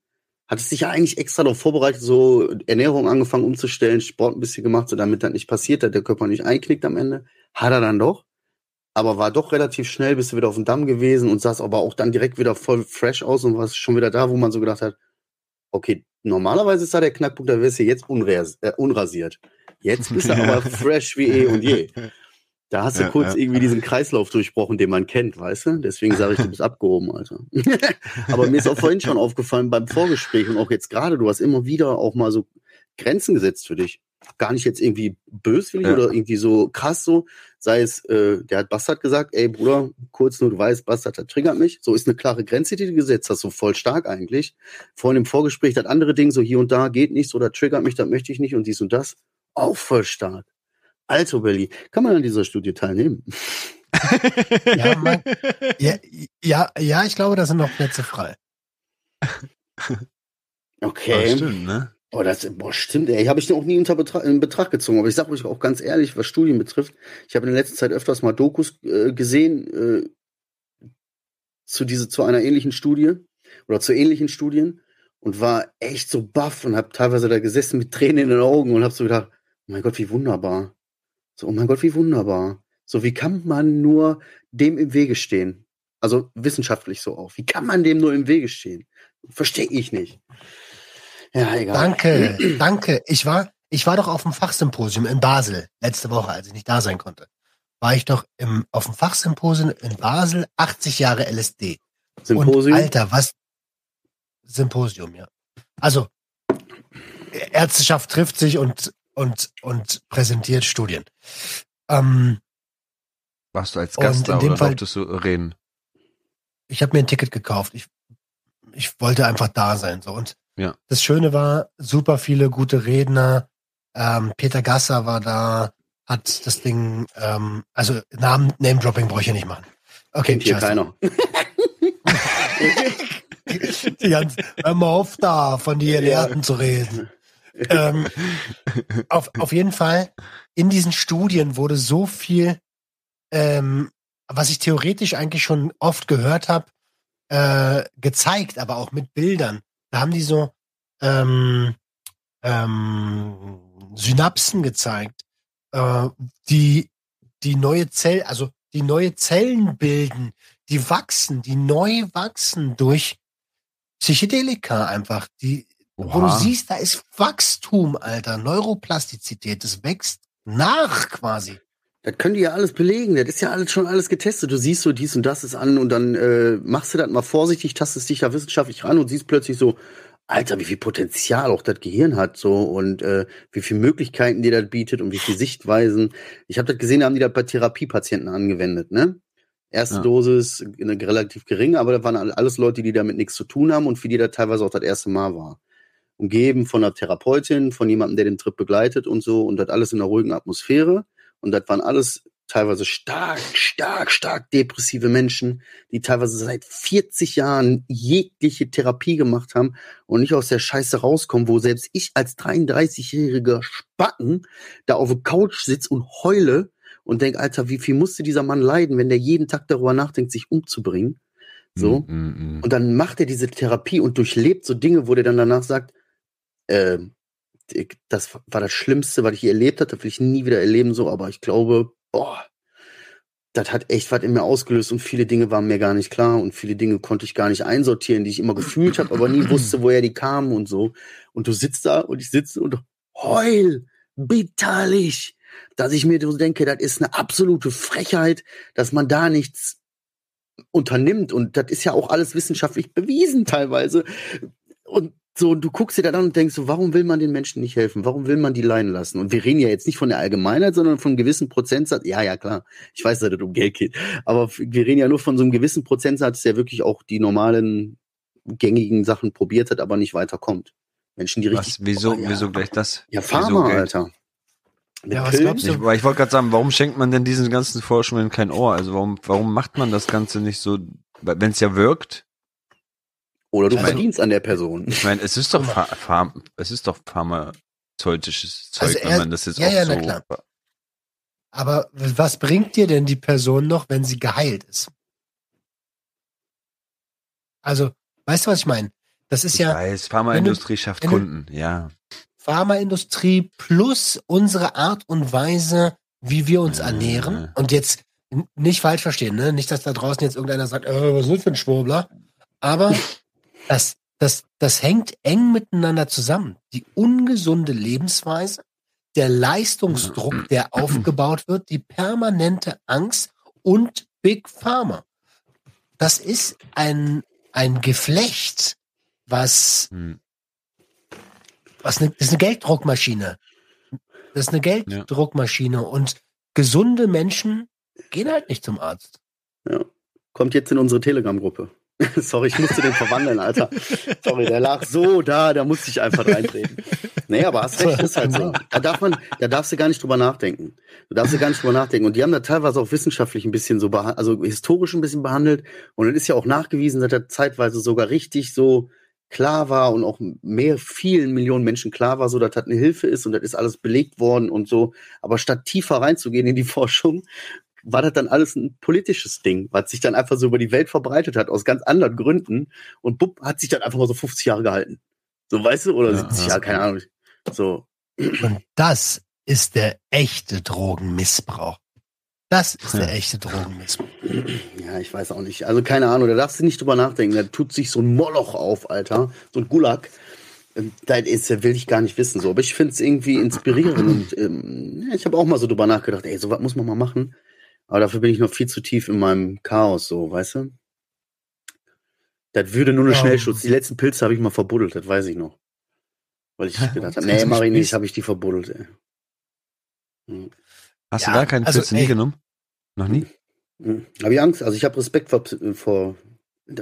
Hattest dich ja eigentlich extra darauf vorbereitet, so Ernährung angefangen umzustellen, Sport ein bisschen gemacht, so damit das nicht passiert, dass der Körper nicht einknickt am Ende. Hat er dann doch. Aber war doch relativ schnell, bist du wieder auf dem Damm gewesen und sahst aber auch dann direkt wieder voll fresh aus und warst schon wieder da, wo man so gedacht hat, okay, normalerweise ist da der Knackpunkt, da wärst du jetzt unras äh, unrasiert. Jetzt bist du aber fresh wie eh und je. Da hast du Ja, kurz ja. irgendwie diesen Kreislauf durchbrochen, den man kennt, weißt du? Deswegen sage ich, du bist abgehoben, Alter. aber mir ist auch vorhin schon aufgefallen beim Vorgespräch und auch jetzt gerade, du hast immer wieder auch mal so Grenzen gesetzt für dich. Gar nicht jetzt irgendwie böswillig Ja. oder irgendwie so krass so, sei es, äh, der hat Bastard gesagt, ey Bruder, kurz nur, du weißt, Bastard, das triggert mich. So ist eine klare Grenze, die du gesetzt hast, so voll stark eigentlich. Vorhin im Vorgespräch, das andere Ding, so hier und da geht nichts oder triggert mich, das möchte ich nicht und dies und das, auch voll stark. Also, Belly, kann man an dieser Studie teilnehmen? Ja, man, ja, ja, ja, ich glaube, da sind noch Plätze frei. Okay. Ja, stimmt, ne? Oh, das boah, stimmt, ey. Habe ich noch nie unter Betra in Betracht gezogen. Aber ich sage euch auch ganz ehrlich, was Studien betrifft, ich habe in der letzten Zeit öfters mal Dokus äh, gesehen äh, zu, diese, zu einer ähnlichen Studie oder zu ähnlichen Studien und war echt so baff und habe teilweise da gesessen mit Tränen in den Augen und habe so gedacht, oh mein Gott, wie wunderbar. So, oh mein Gott, wie wunderbar. So, wie kann man nur dem im Wege stehen? Also wissenschaftlich so auch. Wie kann man dem nur im Wege stehen? Verstehe ich nicht. Ja, egal. Danke, danke. Ich war, ich war doch auf dem Fachsymposium in Basel letzte Woche, als ich nicht da sein konnte. War ich doch im, auf dem Fachsymposium in Basel 80 Jahre LSD. Symposium. Und Alter, was? Symposium, ja. Also, Ärzteschaft trifft sich und, und, und präsentiert Studien. Ähm, Warst du als Und Gast in da dem oder Fall- durftest du reden? ich habe mir ein Ticket gekauft. Ich, ich wollte einfach da sein. So. Und Ja. das Schöne war, super viele gute Redner. Ähm, Peter Gasser war da, hat das Ding, ähm, also Namen, Name-Dropping brauche ich ja nicht machen. Okay, Kennt hier scheiße. keiner. Die ganze, hör mal auf da, von die Gelehrten zu reden. Ähm, auf, auf jeden Fall, in diesen Studien wurde so viel, ähm, was ich theoretisch eigentlich schon oft gehört habe, äh, gezeigt, aber auch mit Bildern. Da haben die so ähm, ähm, Synapsen gezeigt, äh, die die neue Zell, also die neue Zellen bilden, die wachsen, die neu wachsen durch Psychedelika einfach. Die, wo du siehst, da ist Wachstum, Alter, Neuroplastizität, das wächst nach quasi. Das können die ja alles belegen. Das ist ja alles schon alles getestet. Du siehst so dies und das ist an und dann äh, machst du das mal vorsichtig, tastest dich da wissenschaftlich ran und siehst plötzlich so, Alter, wie viel Potenzial auch das Gehirn hat so und äh, wie viele Möglichkeiten dir das bietet und wie viele Sichtweisen. Ich habe das gesehen, da haben die das bei Therapiepatienten angewendet, ne? Erste Ja. Dosis eine relativ geringe, aber da waren alle- alles Leute, die damit nichts zu tun haben und für die das teilweise auch das erste Mal war. Umgeben von einer Therapeutin, von jemandem, der den Trip begleitet und so und das alles in einer ruhigen Atmosphäre. Und das waren alles teilweise stark, stark, stark depressive Menschen, die teilweise seit 40 Jahren jegliche Therapie gemacht haben und nicht aus der Scheiße rauskommen, wo selbst ich als 33-jähriger Spacken da auf der Couch sitze und heule und denk, Alter, wie viel musste dieser Mann leiden, wenn der jeden Tag darüber nachdenkt, sich umzubringen? So. Mm, mm, mm. Und dann macht er diese Therapie und durchlebt so Dinge, wo der dann danach sagt, äh, das war das Schlimmste, was ich je erlebt hatte, will ich nie wieder erleben, so, aber ich glaube, boah, das hat echt was in mir ausgelöst und viele Dinge waren mir gar nicht klar und viele Dinge konnte ich gar nicht einsortieren, die ich immer gefühlt habe, aber nie wusste, woher die kamen und so. Und du sitzt da und ich sitze und heul bitterlich, dass ich mir so denke, das ist eine absolute Frechheit, dass man da nichts unternimmt und das ist ja auch alles wissenschaftlich bewiesen teilweise. Und so, du guckst dir da an und denkst so, warum will man den Menschen nicht helfen? Warum will man die leiden lassen? Und wir reden ja jetzt nicht von der Allgemeinheit, sondern von einem gewissen Prozentsatz. Ja, ja, klar. Ich weiß, dass es um Geld geht. Aber wir reden ja nur von so einem gewissen Prozentsatz, der wirklich auch die normalen gängigen Sachen probiert hat, aber nicht weiterkommt. Menschen, die richtig. Was, wieso, Oh, ja. wieso gleich das? Ja, Pharma? Alter. Mit Ja, was Pillen? glaubst du? Ich, weil ich wollte gerade sagen, warum schenkt man denn diesen ganzen Forschungen kein Ohr? Also warum, warum macht man das Ganze nicht so, wenn es ja wirkt? Oder du Also- verdienst an der Person. Ich meine, es ist doch Pharm es ist doch pharmazeutisches Zeug, Also wenn er- man das jetzt ja, auch ja, so. na klar. Aber was bringt dir denn die Person noch, wenn sie geheilt ist? Also, weißt du, was ich meine? Das ist Ich ja weiß, Pharmaindustrie schafft wenn du- Kunden, ja. Pharmaindustrie plus unsere Art und Weise, wie wir uns Äh. ernähren. Und jetzt nicht falsch verstehen, ne? Nicht, dass da draußen jetzt irgendeiner sagt, äh, was ist das für ein Schwurbler? Aber das, das, das hängt eng miteinander zusammen. Die ungesunde Lebensweise, der Leistungsdruck, der aufgebaut wird, die permanente Angst und Big Pharma. Das ist ein, ein Geflecht, was Hm. was ne, das ist eine Gelddruckmaschine. Das ist eine Gelddruckmaschine und gesunde Menschen gehen halt nicht zum Arzt. Ja. Kommt jetzt in unsere Telegram-Gruppe. Sorry, ich musste den verwandeln, Alter. Sorry, der lag so da, da musste ich einfach reintreten. Nee, aber hast recht, ist halt so. Da darf man, da darfst du gar nicht drüber nachdenken. Du darfst du gar nicht drüber nachdenken. Und die haben da teilweise auch wissenschaftlich ein bisschen so, beha- also historisch ein bisschen behandelt. Und es ist ja auch nachgewiesen, dass er zeitweise sogar richtig so klar war und auch mehr vielen Millionen Menschen klar war, so dass das eine Hilfe ist und das ist alles belegt worden und so. Aber statt tiefer reinzugehen in die Forschung, war das dann alles ein politisches Ding, was sich dann einfach so über die Welt verbreitet hat, aus ganz anderen Gründen. Und Bub hat sich dann einfach mal so 50 Jahre gehalten. So, weißt du, oder Ja, 70 ja. Jahre, keine Ahnung. So. Und das ist der echte Drogenmissbrauch. Das ist der echte Drogenmissbrauch. Ja, ich weiß auch nicht. Also keine Ahnung, da darfst du nicht drüber nachdenken. Da tut sich so ein Moloch auf, Alter. So ein Gulag. Ähm, Da will ich gar nicht wissen. So. Aber ich finde es irgendwie inspirierend. Und ähm, ich habe auch mal so drüber nachgedacht, ey, sowas muss man mal machen. Aber dafür bin ich noch viel zu tief in meinem Chaos, so, weißt du? Das würde nur eine Ja. Schnellschutz. Die letzten Pilze habe ich mal verbuddelt, das weiß ich noch. Weil ich gedacht habe, nee, mach ich nicht, habe ich die verbuddelt, ey. Hm. Hast Ja, du gar keinen also, Pilze nie genommen? Noch nie? Hm. Habe ich Angst, also ich habe Respekt vor, vor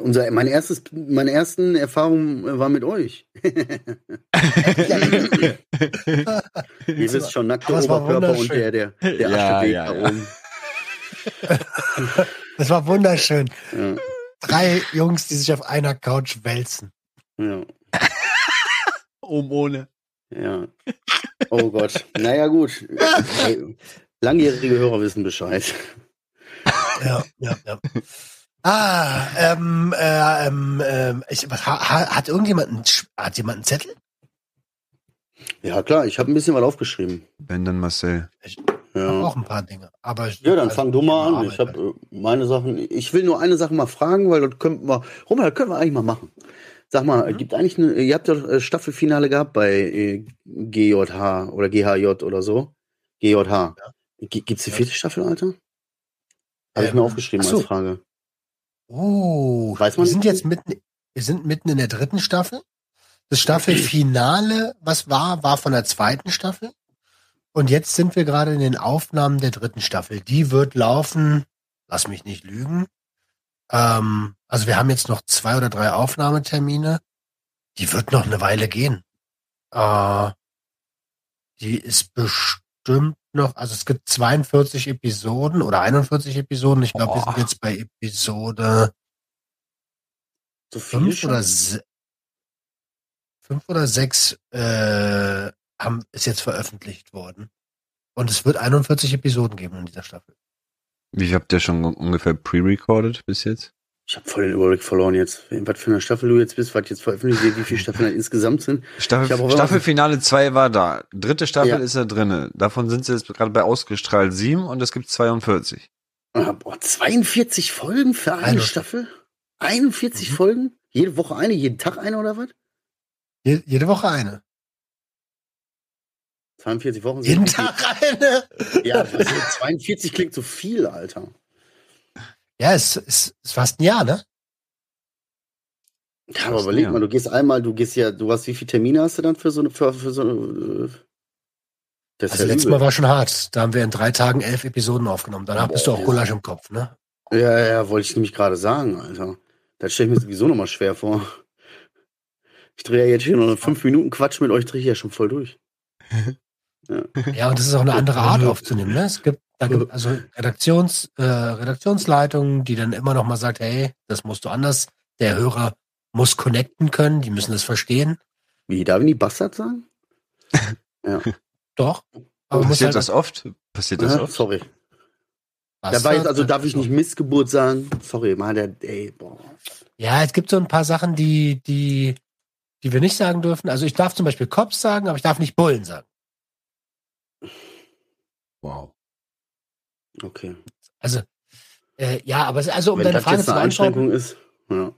unser, mein erstes, meine ersten Erfahrungen äh, war mit euch. Ihr wisst schon, nackter Oberkörper und der, der, der Ja, Ascheweg ja, da ja. oben. Das war wunderschön. Ja, Drei Jungs, die sich auf einer Couch wälzen. ja, Oben ohne. ja. Oh Gott. Naja, gut. Hey, Langjährige Hörer wissen Bescheid. Ja, ja, ja. Ah, ähm, äh, ähm, ähm, ich, was, ha, ha- hat irgendjemand einen, hat jemand einen Zettel? Ja, klar, ich habe ein bisschen was aufgeschrieben. Wenn dann Marcel. Ich Ja. auch ein paar Dinge. Aber ich, Ja, dann also, fang du mal an. Arbeit Ich habe äh, meine Sachen. Ich will nur eine Sache mal fragen, weil das könnten wir. Roman, das können wir eigentlich mal machen. Sag mal, Mhm. gibt eigentlich eine. Ihr habt doch äh, Staffelfinale gehabt bei äh, GJH oder GHJ oder so. GJH. G gibt's die Ja. vierte Staffel, Alter? Habe ich Ähm, mir aufgeschrieben so. als Frage. Oh, Weiß man wir sind jetzt mitten, wir sind mitten in der dritten Staffel. Das Staffelfinale, was war, war von der zweiten Staffel. Und jetzt sind wir gerade in den Aufnahmen der dritten Staffel. Die wird laufen, lass mich nicht lügen. Ähm, also wir haben jetzt noch zwei oder drei Aufnahmetermine. Die wird noch eine Weile gehen. Äh, die ist bestimmt noch, also es gibt 42 Episoden oder 41 Episoden. Ich glaube, wir sind jetzt bei Episode So fünf schon? oder fünf oder sechs äh, haben, ist jetzt veröffentlicht worden. Und es wird 41 Episoden geben in dieser Staffel. Wie viel habt ihr schon ungefähr pre-recorded bis jetzt? Ich habe voll den Überblick verloren jetzt. Was für eine Staffel du jetzt bist, was jetzt veröffentlicht wird, wie viele Staffeln halt insgesamt sind. Staffel, Staffelfinale 2 war da. Dritte Staffel Ja. ist da drinne. Davon sind sie jetzt gerade bei ausgestrahlt 7 und es gibt 42. Ah, boah, 42 Folgen für eine 41. Staffel? 41 Mhm. Folgen? Jede Woche eine, jeden Tag eine oder was? Je, jede Woche eine. 42 Wochen sind Jeden Tag eine. Ja, also 42 klingt so viel, Alter. Ja, es ist, ist fast ein Jahr, ne? Ja, aber überleg mal, du gehst einmal, du gehst ja, du hast wie viele Termine hast du dann für so eine, für, für so eine, äh, das ist Also ja letztes. Mal war schon hart. Da haben wir in drei Tagen elf Episoden aufgenommen. Danach bist du auch Boah. Gulasch im Kopf, ne? Ja, ja, wollte ich nämlich gerade sagen, Alter. Das stelle ich mir sowieso nochmal schwer vor. Ich drehe ja jetzt hier noch fünf Minuten Quatsch mit euch, drehe ich ja schon voll durch. Ja, und das ist auch eine andere Art aufzunehmen. Ne? Es gibt, da gibt also Redaktions, äh, Redaktionsleitungen, die dann immer noch mal sagt, hey, das musst du anders. Der Hörer muss connecten können, die müssen das verstehen. Wie, darf ich nicht Bastard sagen? Doch. Aber Passiert halt, das oft? Passiert das Ah, oft? sorry. Da Bastard, war jetzt, also dann- darf ich nicht Missgeburt sagen? Sorry, mal der, ey, boah. Ja, es gibt so ein paar Sachen, die, die, die wir nicht sagen dürfen. Also ich darf zum Beispiel Cops sagen, aber ich darf nicht Bullen sagen. Wow. Okay. Also, äh, ja, aber es, also um Wenn deine Frage zu beantworten, ist, ja.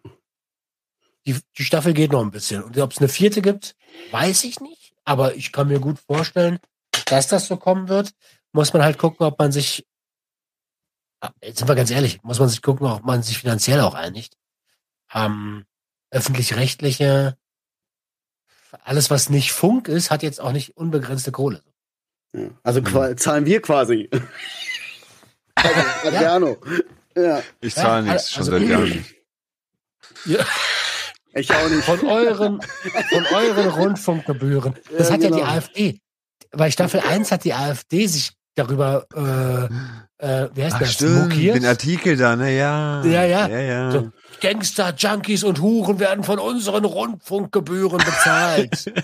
die, die Staffel geht noch ein bisschen. Und ob es eine vierte gibt, weiß ich nicht. Aber ich kann mir gut vorstellen, dass das so kommen wird. Muss man halt gucken, ob man sich, Ah, jetzt sind wir ganz ehrlich, muss man sich gucken, ob man sich finanziell auch einigt. Ähm, öffentlich-rechtliche, alles was nicht Funk ist, hat jetzt auch nicht unbegrenzte Kohle. Ja. Also qua- zahlen wir quasi. also, Adriano. Ja. Ich Ja, zahle nichts, schon also- seit Jahren. Ja, Ich auch nicht. von euren, von euren Rundfunkgebühren. Das Ja, hat ja die genau. AfD. Bei Staffel 1 hat die AfD sich darüber, äh, äh, wie heißt Ach das, stimmt, mokiert. den Artikel da, ne? Ja. Ja, ja. ja, ja. So. Gangster, Junkies und Huren werden von unseren Rundfunkgebühren bezahlt.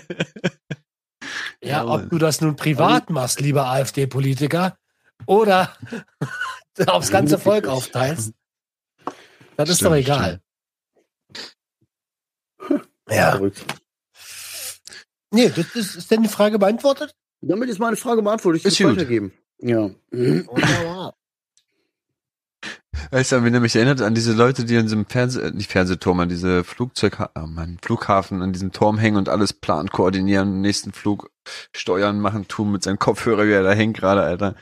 ja, Jawohl. ob du das nun privat machst, lieber AfD-Politiker, oder aufs ganze Volk aufteilst, das ist Stimmt, doch egal. Ja. Verrückt. Nee, das ist, ist denn die Frage beantwortet? Damit ist meine Frage beantwortet. Ich Ist kann gut. weitergeben. Ja. Wunderbar. Weißt du, wenn mich erinnert an diese Leute, die an diesem Fernseh, äh, nicht Fernsehturm, an diese Flugzeug, oh Mann, Flughafen, an diesem Turm hängen und alles planen, koordinieren, nächsten Flug steuern, machen, tun mit seinem Kopfhörer, wie er da hängt gerade, Alter.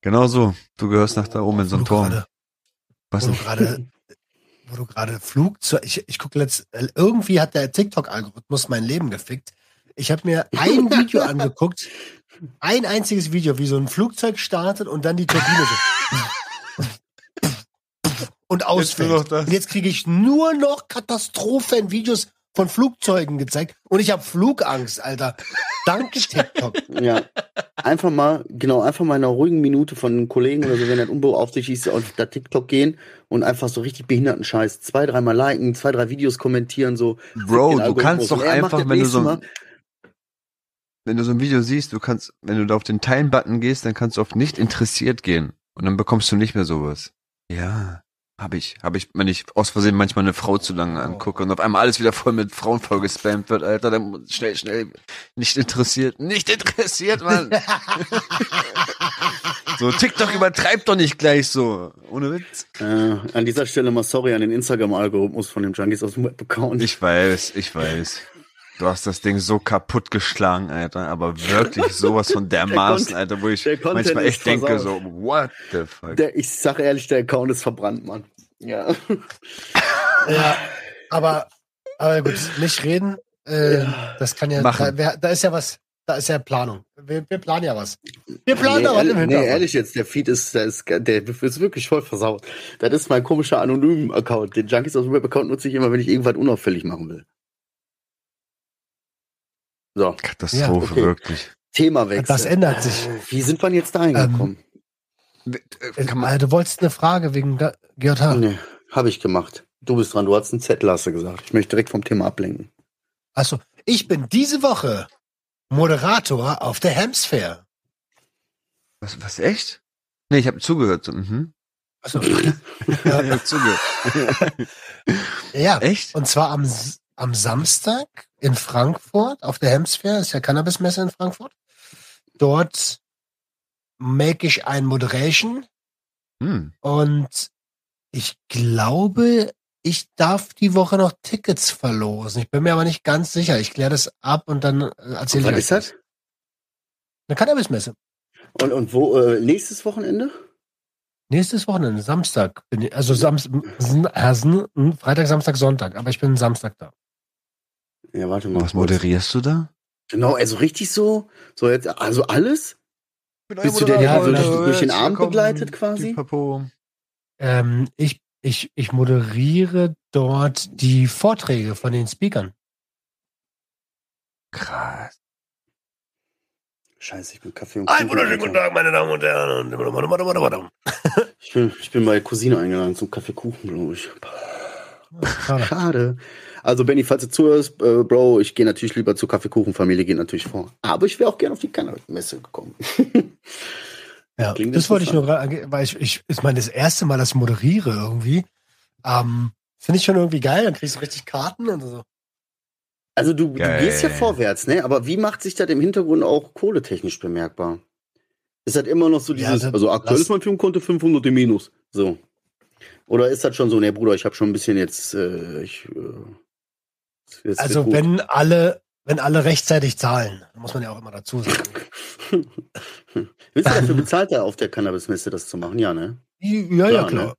Genau so. Du gehörst nach da oben in so du Turm. gerade- Was Wo du gerade, wo du gerade Flugzeug, ich, ich gucke letzt, irgendwie hat der TikTok-Algorithmus mein Leben gefickt. Ich habe mir ein Video angeguckt, ein einziges Video, wie so ein Flugzeug startet und dann die Turbine und ausfällt. das. Und jetzt kriege ich nur noch Katastrophenvideos von Flugzeugen gezeigt und ich habe Flugangst, Alter. Danke TikTok. Ja. Einfach mal, genau, einfach mal in einer ruhigen Minute von einem Kollegen oder so, wenn ein Unbeaufsichtigt ist, auf der TikTok gehen und einfach so richtig behinderten Scheiß. Zwei, dreimal liken, zwei, drei Videos kommentieren, so. Bro, du kannst doch er einfach, das wenn du nächste so, Mal- ein- wenn du so ein Video siehst, du kannst, wenn du da auf den Teilen-Button gehst, dann kannst du auf nicht interessiert gehen. Und dann bekommst du nicht mehr sowas. Ja, hab ich. Hab ich, wenn ich aus Versehen manchmal eine Frau zu lange angucke und auf einmal alles wieder voll mit Frauen voll gespammt wird, Alter, dann muss- schnell, schnell, nicht interessiert. Nicht interessiert, Mann. so, TikTok übertreibt doch nicht gleich so. Ohne Witz. Äh, an dieser Stelle mal sorry an den Instagram-Algorithmus von dem Junkies aus dem Web-Account. Ich weiß, ich weiß. Du hast das Ding so kaputt geschlagen, Alter, aber wirklich sowas von dermaßen, Content- Alter, wo ich der manchmal echt denke versaut. so, what the fuck? Der, ich sag ehrlich, der Account ist verbrannt, Mann. Ja. Ja, aber, aber gut, nicht reden. Äh, Ja. Das kann ja, Machen. da, wer- da ist ja was, da ist ja Planung. Wir, wir planen ja was. Wir planen Nee, da was im ehrlich, nee, Hintergrund. ehrlich jetzt, der Feed ist, der ist, der ist wirklich voll versaut. Das ist mein komischer anonymen Account. Den Junkies aus dem Web-Account nutze ich immer, wenn ich irgendwas unauffällig machen will. So, Katastrophe, Ja, okay. wirklich. Themawechsel. Das ändert sich. Wie sind wir denn jetzt da hingekommen? Äh, Kann man, Äh, du wolltest eine Frage wegen GJH. nee, habe ich gemacht. Du bist dran, du hast einen Zettel, hast du gesagt. Ich möchte direkt vom Thema ablenken. Achso, ich bin diese Woche Moderator auf der Hemsfair. was, was, echt? Nee, ich habe zugehört. Mhm. Achso, Ich hab zugehört. ja. Echt? Und zwar am, am Samstag in Frankfurt auf der Hemsfair, ist ja Cannabismesse in Frankfurt. Dort make ich ein Moderation Hm. und ich glaube, ich darf die Woche noch Tickets verlosen. Ich bin mir aber nicht ganz sicher. Ich kläre das ab und dann äh, erzähle Was ich ist das? Eine Cannabismesse. Und, und wo, äh, nächstes Wochenende? Nächstes Wochenende, Samstag. Bin ich, also Samstag, Freitag, Samstag, Sonntag. Aber ich bin Samstag da. Ja, warte mal. Was moderierst du da? Genau, also richtig so, so jetzt, also alles? Bist du der, der der so durch- durch, den Abend begleitet quasi? Ähm, ich, ich, ich moderiere dort die Vorträge von den Speakern. Krass. Scheiße, ich bin Kaffee und Einen Kuchen, wunderschönen guten. Tag, meine Damen und Herren. Ich bin, ich bin bei Cousine eingeladen zum Kaffeekuchen, glaube ich. Schade. Also Benny, falls du zuhörst, äh, Bro, ich gehe natürlich lieber zur Kaffeekuchenfamilie, geht natürlich vor. Aber ich wäre auch gerne auf die Cannabis-Messe gekommen. Ja, Klingt das wollte ich nur gerade, weil ich, ich ist mein das erste Mal, dass ich moderiere irgendwie. Ähm, Finde ich schon irgendwie geil, dann kriegst du richtig Karten und so. Also du, du gehst ja vorwärts, ne? Aber wie macht sich das im Hintergrund auch kohletechnisch bemerkbar? Ist das immer noch so Ja, dieses, das- also aktuell ist mein Firmenkonto 500 im Minus, so. Oder ist das schon so, ne Bruder, ich habe schon ein bisschen jetzt, äh, ich, äh, es Also gut. wenn alle, wenn alle rechtzeitig zahlen, muss man ja auch immer dazu sagen. Wisst ihr, dafür bezahlt er auf der Cannabis-Messe das zu machen? Ja, ne? Ja, ja, Klar, klar. ne?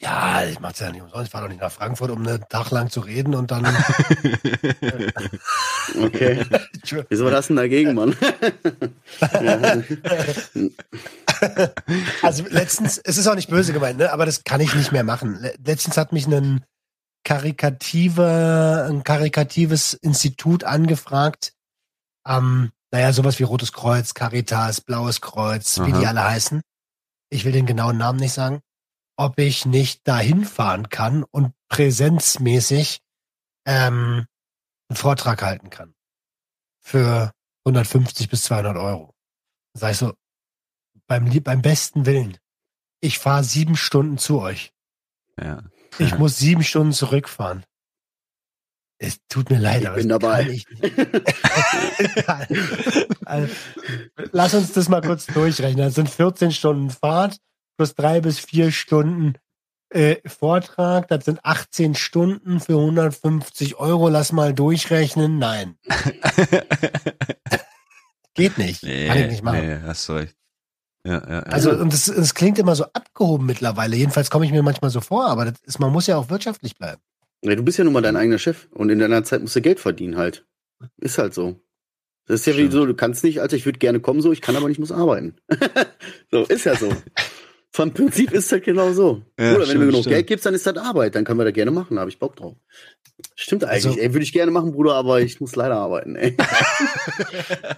Ja, ich mach's ja nicht umsonst. Ich fahre doch nicht nach Frankfurt, um einen Tag lang zu reden und dann. Okay. Wieso war das denn dagegen, Mann? also letztens, es ist auch nicht böse gemeint, ne? aber das kann ich nicht mehr machen. Le- Letztens hat mich ein karikative, ein karikatives Institut angefragt. Ähm, naja, sowas wie Rotes Kreuz, Caritas, Blaues Kreuz, wie Aha. die alle heißen. Ich will den genauen Namen nicht sagen. Ob ich nicht dahin fahren kann und präsenzmäßig ähm, einen Vortrag halten kann. Für 150 bis 200 Euro. Sag ich so, beim, beim besten Willen. Ich fahre sieben Stunden zu euch. ja. Ich muss sieben Stunden zurückfahren. Es tut mir leid, Ich aber bin dabei. also, lass uns das mal kurz durchrechnen. Das sind 14 Stunden Fahrt plus drei bis vier Stunden äh, Vortrag. Das sind 18 Stunden für 150 Euro. Lass mal durchrechnen. Nein, geht nicht. nee, Kann ich nicht machen. nee, hast du recht. Ja, ja, ja. Also, und es, es klingt immer so abgehoben mittlerweile. Jedenfalls komme ich mir manchmal so vor, aber das ist, man muss ja auch wirtschaftlich bleiben. ja, du bist ja nun mal dein eigener Chef und in deiner Zeit musst du Geld verdienen halt. Ist halt so. Das ist ja wie Stimmt. so, du kannst nicht, Alter, ich würde gerne kommen, so, ich kann aber nicht, muss arbeiten. so, ist ja so. Vom Prinzip ist das genau so. Ja, Oder wenn du stimmt, mir genug stimmt. Geld gibst, dann ist das Arbeit, dann können wir das gerne machen, da habe ich Bock drauf. Stimmt eigentlich, Also- ey, würde ich gerne machen, Bruder, aber ich muss leider arbeiten, ey.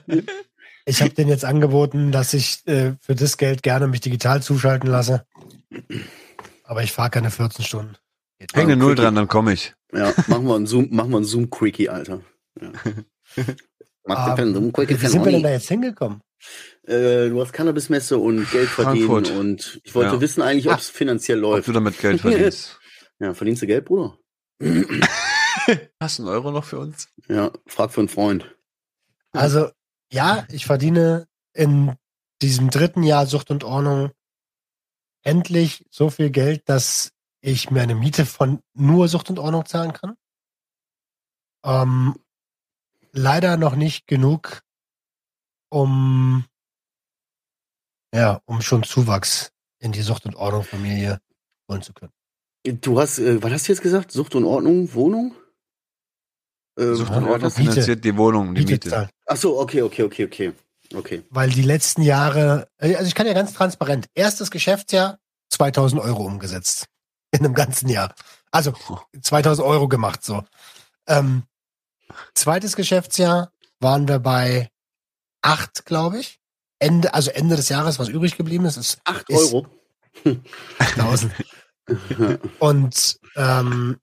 Ich habe denen jetzt angeboten, dass ich äh, für das Geld gerne mich digital zuschalten lasse. Aber ich fahre keine 14 Stunden. Häng eine Null dran, dann komme ich. Ja, machen wir einen Zoom, machen wir einen Zoom-Quickie, Alter. Ja. Mach dir keinen Ähm, Zoom-Quickie, Wie sind wir denn da jetzt hingekommen? Äh, du hast Cannabismesse und Geld verdienen Frankfurt. und ich wollte Ja. wissen eigentlich, ob es finanziell Ob läuft. du damit Geld verdienst. Ja, verdienst du Geld, Bruder? Hast du einen Euro noch für uns? Ja, frag für einen Freund. Also, ja, ich verdiene in diesem dritten Jahr Sucht und Ordnung endlich so viel Geld, dass ich mir eine Miete von nur Sucht und Ordnung zahlen kann. Ähm, leider noch nicht genug, um ja, um schon Zuwachs in die Sucht und Ordnung Familie holen zu können. Du hast, äh, was hast du jetzt gesagt? Sucht und Ordnung, Wohnung? Äh, Sucht und Ordnung hast du- Miete. finanziert die Wohnung, die Miete Miete. Ach so, okay, okay, okay, okay. Okay. Weil die letzten Jahre, also ich kann ja ganz transparent, erstes Geschäftsjahr 2000 Euro umgesetzt. In einem ganzen Jahr. Also 2000 Euro gemacht, so. Ähm, zweites Geschäftsjahr waren wir bei acht, glaube ich. Ende, also Ende des Jahres, was übrig geblieben ist, ist Acht Ist- Euro. 1000. Und ähm,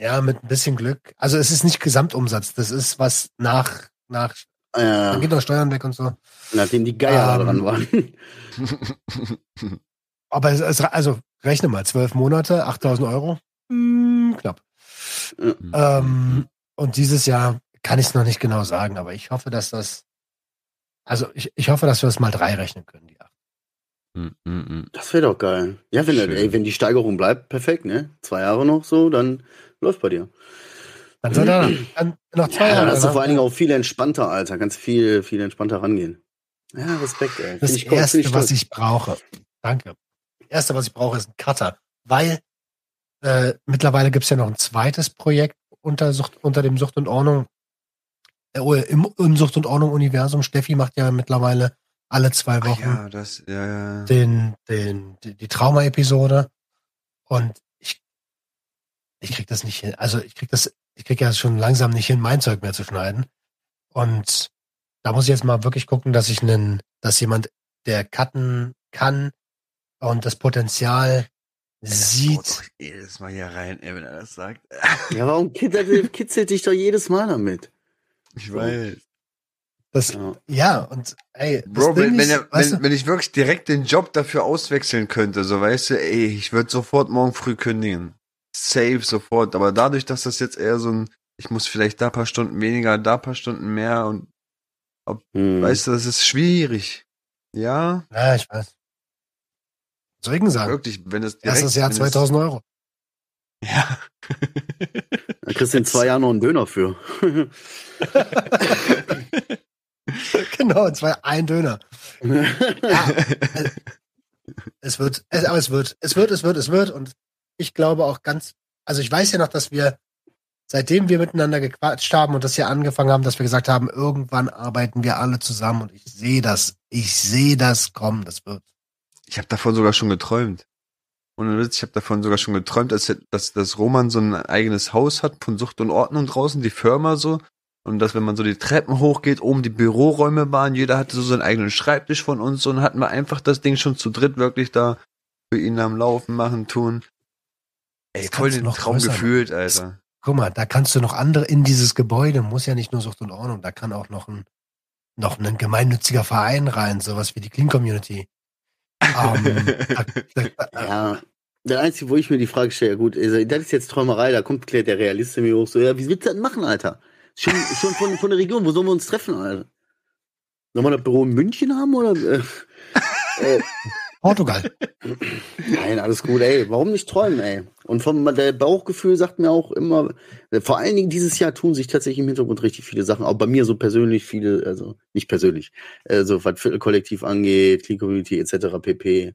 ja, mit ein bisschen Glück. Also es ist nicht Gesamtumsatz, das ist was nach, nach, äh, dann geht noch Steuern weg und so. nachdem die Geier Ähm, dran waren. Aber es, es, also rechne mal, zwölf Monate, 8000 Euro. Hm, knapp. Ähm, und dieses Jahr kann ich es noch nicht genau sagen, aber ich hoffe, dass das, also ich, ich hoffe, dass wir das mal drei rechnen können, die acht. Mm, mm, mm. Das wäre doch geil. Ja, wenn, ey, wenn die Steigerung bleibt, perfekt, ne? Zwei Jahre noch so, dann läuft bei dir. Dann soll er dann noch zwei Ja, dann Jahre. hast du vor allen Dingen auch viel entspannter, Alter. Ganz viel, viel entspannter rangehen. Ja, Respekt, ey. Das ich erste, ich was ich brauche. Danke. Das erste, was ich brauche, ist ein Cutter. Weil äh, mittlerweile gibt es ja noch ein zweites Projekt unter, Sucht, unter dem Sucht und Ordnung. Äh, im, Im Sucht und Ordnung-Universum. Steffi macht ja mittlerweile alle zwei Wochen ja, das, ja, ja. den, den, die, die Trauma-Episode. Und ich, krieg das nicht hin. Also ich krieg das, ich krieg ja schon langsam nicht hin, mein Zeug mehr zu schneiden. Und da muss ich jetzt mal wirklich gucken, dass ich einen, dass jemand, der cutten kann und das Potenzial Das sieht. doch jedes Mal hier rein, ey, wenn er das sagt. Ja, warum kitzelt, kitzelt dich doch jedes Mal damit? Ich weiß. Das, Ja. ja, und ey, Bro, wenn, wenn, ist, er, weißt wenn, du, wenn ich wirklich direkt den Job dafür auswechseln könnte, so weißt du, ey, ich würde sofort morgen früh kündigen. Safe sofort. Aber dadurch, dass das jetzt eher so ein, ich muss vielleicht da ein paar Stunden weniger, da ein paar Stunden mehr und Hm. weißt du, das ist schwierig. Ja, ja, ich weiß. Was soll ich denn sagen? wirklich, wenn es direkt. Erstes Jahr wenn 2000 Euro. Es, ja. Da kriegst du in zwei Jahren noch einen Döner für. genau, und zwar ein Döner. Ja, es wird, es, aber es wird, es wird, es wird, es wird. Und ich glaube auch ganz, also ich weiß ja noch, dass wir, seitdem wir miteinander gequatscht haben und das hier angefangen haben, dass wir gesagt haben, irgendwann arbeiten wir alle zusammen und ich sehe das, ich sehe das kommen, das wird. Ich habe davon sogar schon geträumt. Ohne Witz, ich habe davon sogar schon geträumt, dass, dass, dass Roman so ein eigenes Haus hat von Sucht und Ordnung draußen, die Firma so. Und dass, wenn man so die Treppen hochgeht, oben die Büroräume waren, jeder hatte so seinen eigenen Schreibtisch von uns und hatten wir einfach das Ding schon zu dritt wirklich da für ihn am Laufen, machen, tun. Ey, voll den noch Traum größer gefühlt, Alter. Guck mal, da kannst du noch andere in dieses Gebäude, muss ja nicht nur Sucht und Ordnung, da kann auch noch ein, noch ein gemeinnütziger Verein rein, sowas wie die Clean Community. Ähm, da, da, da, Ja, der Einzige, wo ich mir die Frage stelle, ja gut, also, das ist jetzt Träumerei, da kommt der Realist in mir hoch, so, ja, wie willst du das machen, Alter? Schon, schon von, von der Region, wo sollen wir uns treffen, Alter? Sollen wir das Büro in München haben, oder? Äh, äh, Portugal. Nein, alles gut, ey. Warum nicht träumen, ey? Und vom der Bauchgefühl sagt mir auch immer, vor allen Dingen dieses Jahr tun sich tatsächlich im Hintergrund richtig viele Sachen. Auch bei mir so persönlich viele, also nicht persönlich, also was Viertelkollektiv angeht, Clean Community etc. pp.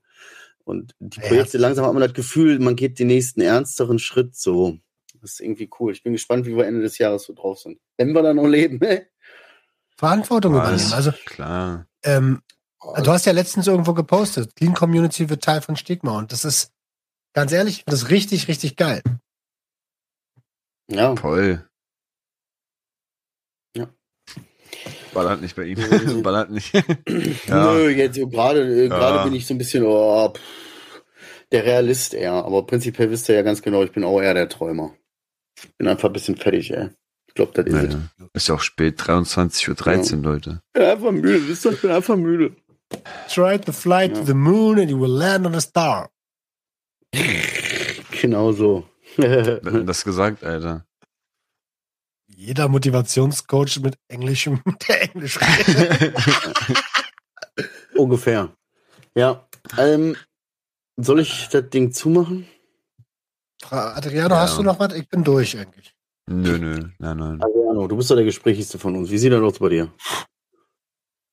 Und die Ja. Projekte langsam hat man das Gefühl, man geht den nächsten ernsteren Schritt so. Das ist irgendwie cool. Ich bin gespannt, wie wir Ende des Jahres so drauf sind. Wenn wir da noch leben, ey. Verantwortung Was? übernehmen. Also, Klar. ähm, du hast ja letztens irgendwo gepostet, Clean Community wird Teil von Stigma und das ist, ganz ehrlich, das richtig, richtig geil. Ja. Voll. Ja. Ballert nicht bei ihm. Ballert nicht. ja. Nö, jetzt gerade äh, gerade Ja. bin ich so ein bisschen oh, pff, der Realist eher, aber prinzipiell wisst ihr ja ganz genau, ich bin auch eher der Träumer. Bin einfach ein bisschen fertig, ey. Ich glaube, das ist Naja. Ist ja auch spät, 23.13 Uhr, Leute. es. Ich bin einfach müde, wisst ihr, ich bin einfach müde. Try to fly to Ja. the moon and you will land on a star. Genau so. Das gesagt, Alter? Jeder Motivationscoach mit Englischem, der Englisch redet. Ungefähr. Ja. Ähm, soll ich das Ding zumachen? Adriano, Ja. hast du noch was? Ich bin durch eigentlich. Nö, nö, nein, nein. Adriano, du bist doch der Gesprächigste von uns. Wie sieht das aus bei dir?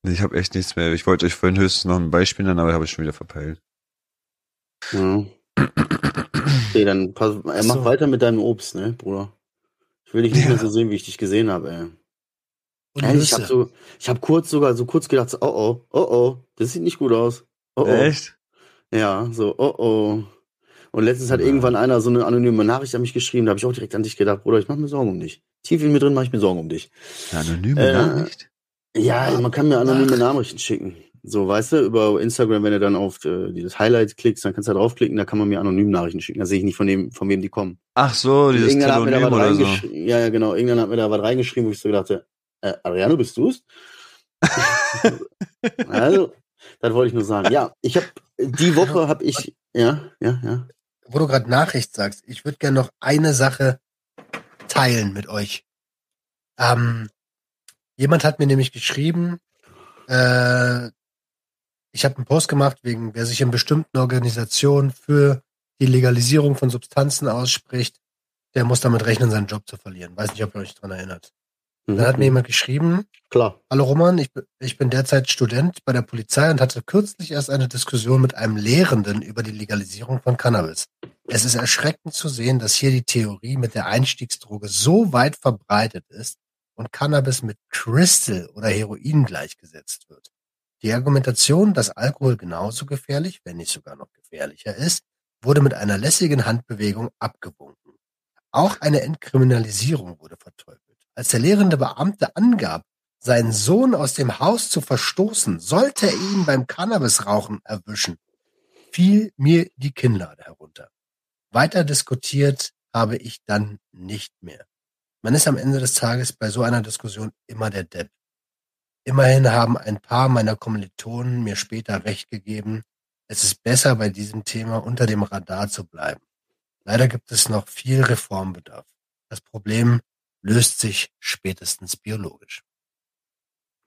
Ich habe echt nichts mehr. Ich wollte euch vorhin höchstens noch ein Beispiel nennen, aber habe ich schon wieder verpeilt. Ja. Okay, dann pass, äh, mach So. weiter mit deinem Obst, ne, Bruder? Ich will dich nicht Ja. mehr so sehen, wie ich dich gesehen habe, ey. Und Ey, ich habe so, ich habe kurz sogar so kurz gedacht, so, oh oh, oh oh, das sieht nicht gut aus. Oh oh. Echt? Ja, so, oh oh. Und letztens hat Ja. irgendwann einer so eine anonyme Nachricht an mich geschrieben, da habe ich auch direkt an dich gedacht, Bruder, ich mache mir Sorgen um dich. Tief in mir drin mache ich mir Sorgen um dich. Eine anonyme Äh, Nachricht? Ja, man kann mir anonyme Nachrichten schicken. So, weißt du, über Instagram, wenn du dann auf äh, dieses Highlight klickst, dann kannst du da draufklicken, da kann man mir anonym Nachrichten schicken. Da sehe ich nicht von dem, von wem die kommen. Ach so, dieses Irgendeiner hat mir da Telonym was oder so. reingeschrieben. Ja, ja, genau. Irgendwann hat mir da was reingeschrieben, wo ich so dachte, äh, Ariano, bist du's? also, das wollte ich nur sagen. Ja, ich habe die Woche habe ich, ja, ja, ja. Wo du gerade Nachricht sagst, ich würde gerne noch eine Sache teilen mit euch. Ähm, jemand hat mir nämlich geschrieben, äh, ich habe einen Post gemacht, wegen wer sich in bestimmten Organisationen für die Legalisierung von Substanzen ausspricht, der muss damit rechnen, seinen Job zu verlieren. Weiß nicht, ob ihr euch dran erinnert. Mhm. Dann hat mir jemand geschrieben, Klar. Hallo Roman, ich, ich bin derzeit Student bei der Polizei und hatte kürzlich erst eine Diskussion mit einem Lehrenden über die Legalisierung von Cannabis. Es ist erschreckend zu sehen, dass hier die Theorie mit der Einstiegsdroge so weit verbreitet ist und Cannabis mit Crystal oder Heroin gleichgesetzt wird. Die Argumentation, dass Alkohol genauso gefährlich, wenn nicht sogar noch gefährlicher ist, wurde mit einer lässigen Handbewegung abgewunken. Auch eine Entkriminalisierung wurde verteufelt. Als der lehrende Beamte angab, seinen Sohn aus dem Haus zu verstoßen, sollte er ihn beim Cannabisrauchen erwischen, fiel mir die Kinnlade herunter. Weiter diskutiert habe ich dann nicht mehr. Man ist am Ende des Tages bei so einer Diskussion immer der Depp. Immerhin haben ein paar meiner Kommilitonen mir später recht gegeben, es ist besser bei diesem Thema unter dem Radar zu bleiben. Leider gibt es noch viel Reformbedarf. Das Problem löst sich spätestens biologisch.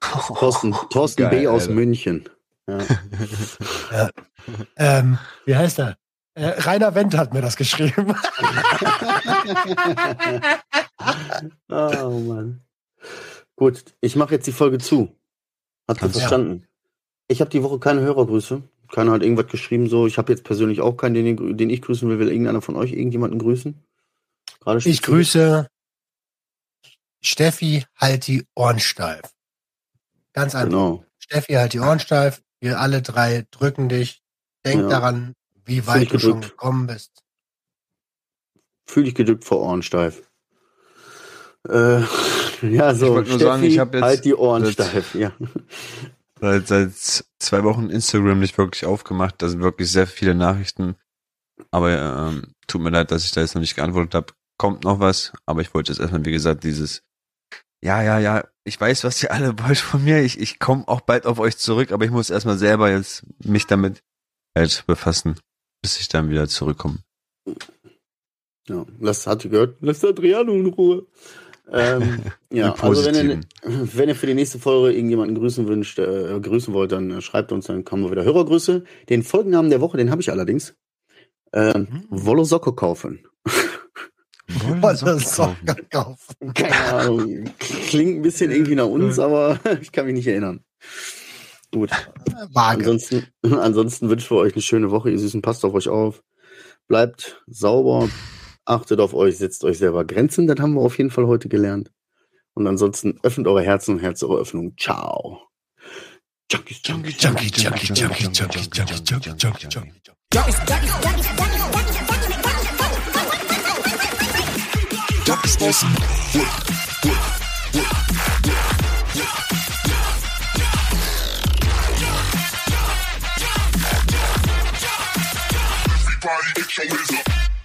Thorsten, Thorsten Geil, B. aus Alter. München. Ja. Ähm, wie heißt er? Äh, Rainer Wendt hat mir das geschrieben. oh Mann. Gut, ich mache jetzt die Folge zu. Hat ihr verstanden? Ich habe die Woche keine Hörergrüße. Keiner hat irgendwas geschrieben so. Ich habe jetzt persönlich auch keinen, den, ich- den ich grüßen will. Will irgendeiner von euch irgendjemanden grüßen? Gerade Ich grüße Steffi, halt die Ohren steif. Ganz einfach. Genau. Steffi, halt die Ohren steif. Wir alle drei drücken dich. Denk Ja. daran, wie weit du schon gedrückt. gekommen bist. Fühl dich gedrückt vor Ohren steif. Äh, ja, so. Ich wollte nur sagen, ich hab jetzt halt die Ohren das- steif. Ja. Seit, seit zwei Wochen Instagram nicht wirklich aufgemacht. Da sind wirklich sehr viele Nachrichten. Aber ähm, tut mir leid, dass ich da jetzt noch nicht geantwortet habe. Kommt noch was, aber ich wollte jetzt erstmal, wie gesagt, dieses Ja, ja, ja, ich weiß, was ihr alle wollt von mir. Ich, ich komme auch bald auf euch zurück, aber ich muss erstmal selber jetzt mich damit halt befassen, bis ich dann wieder zurückkomme. Ja, das hat ihr gehört. Lass Adriano in Ruhe. Ähm, ja, also wenn ihr, Positiven. wenn ihr für die nächste Folge irgendjemanden grüßen wünscht, äh, grüßen wollt, dann äh, schreibt uns, dann kommen wir wieder Hörergrüße. Den Folgennamen der Woche, den habe ich allerdings. Ähm, Mhm. Wolle Socke kaufen. Socken kaufen. kaufen. Keine Ahnung. Klingt ein bisschen irgendwie nach uns, aber ich kann mich nicht erinnern. Gut. Vage. Ansonsten, ansonsten wünschen wir euch eine schöne Woche, ihr Süßen. Passt auf euch auf. Bleibt sauber. Achtet auf euch. Setzt euch selber Grenzen. Das haben wir auf jeden Fall heute gelernt. Und ansonsten öffnet eure Herzen und Herz eure Öffnung. Ciao. Junkies, Junkies, Junkies, Junkies, Junkies, Junkies, Junkies, Junkies, Junkies, Junkies. Junkies, Junkies, Junkies, Junkies, Junkies, Junkies, Junkies, Junkies, party, get your wizard.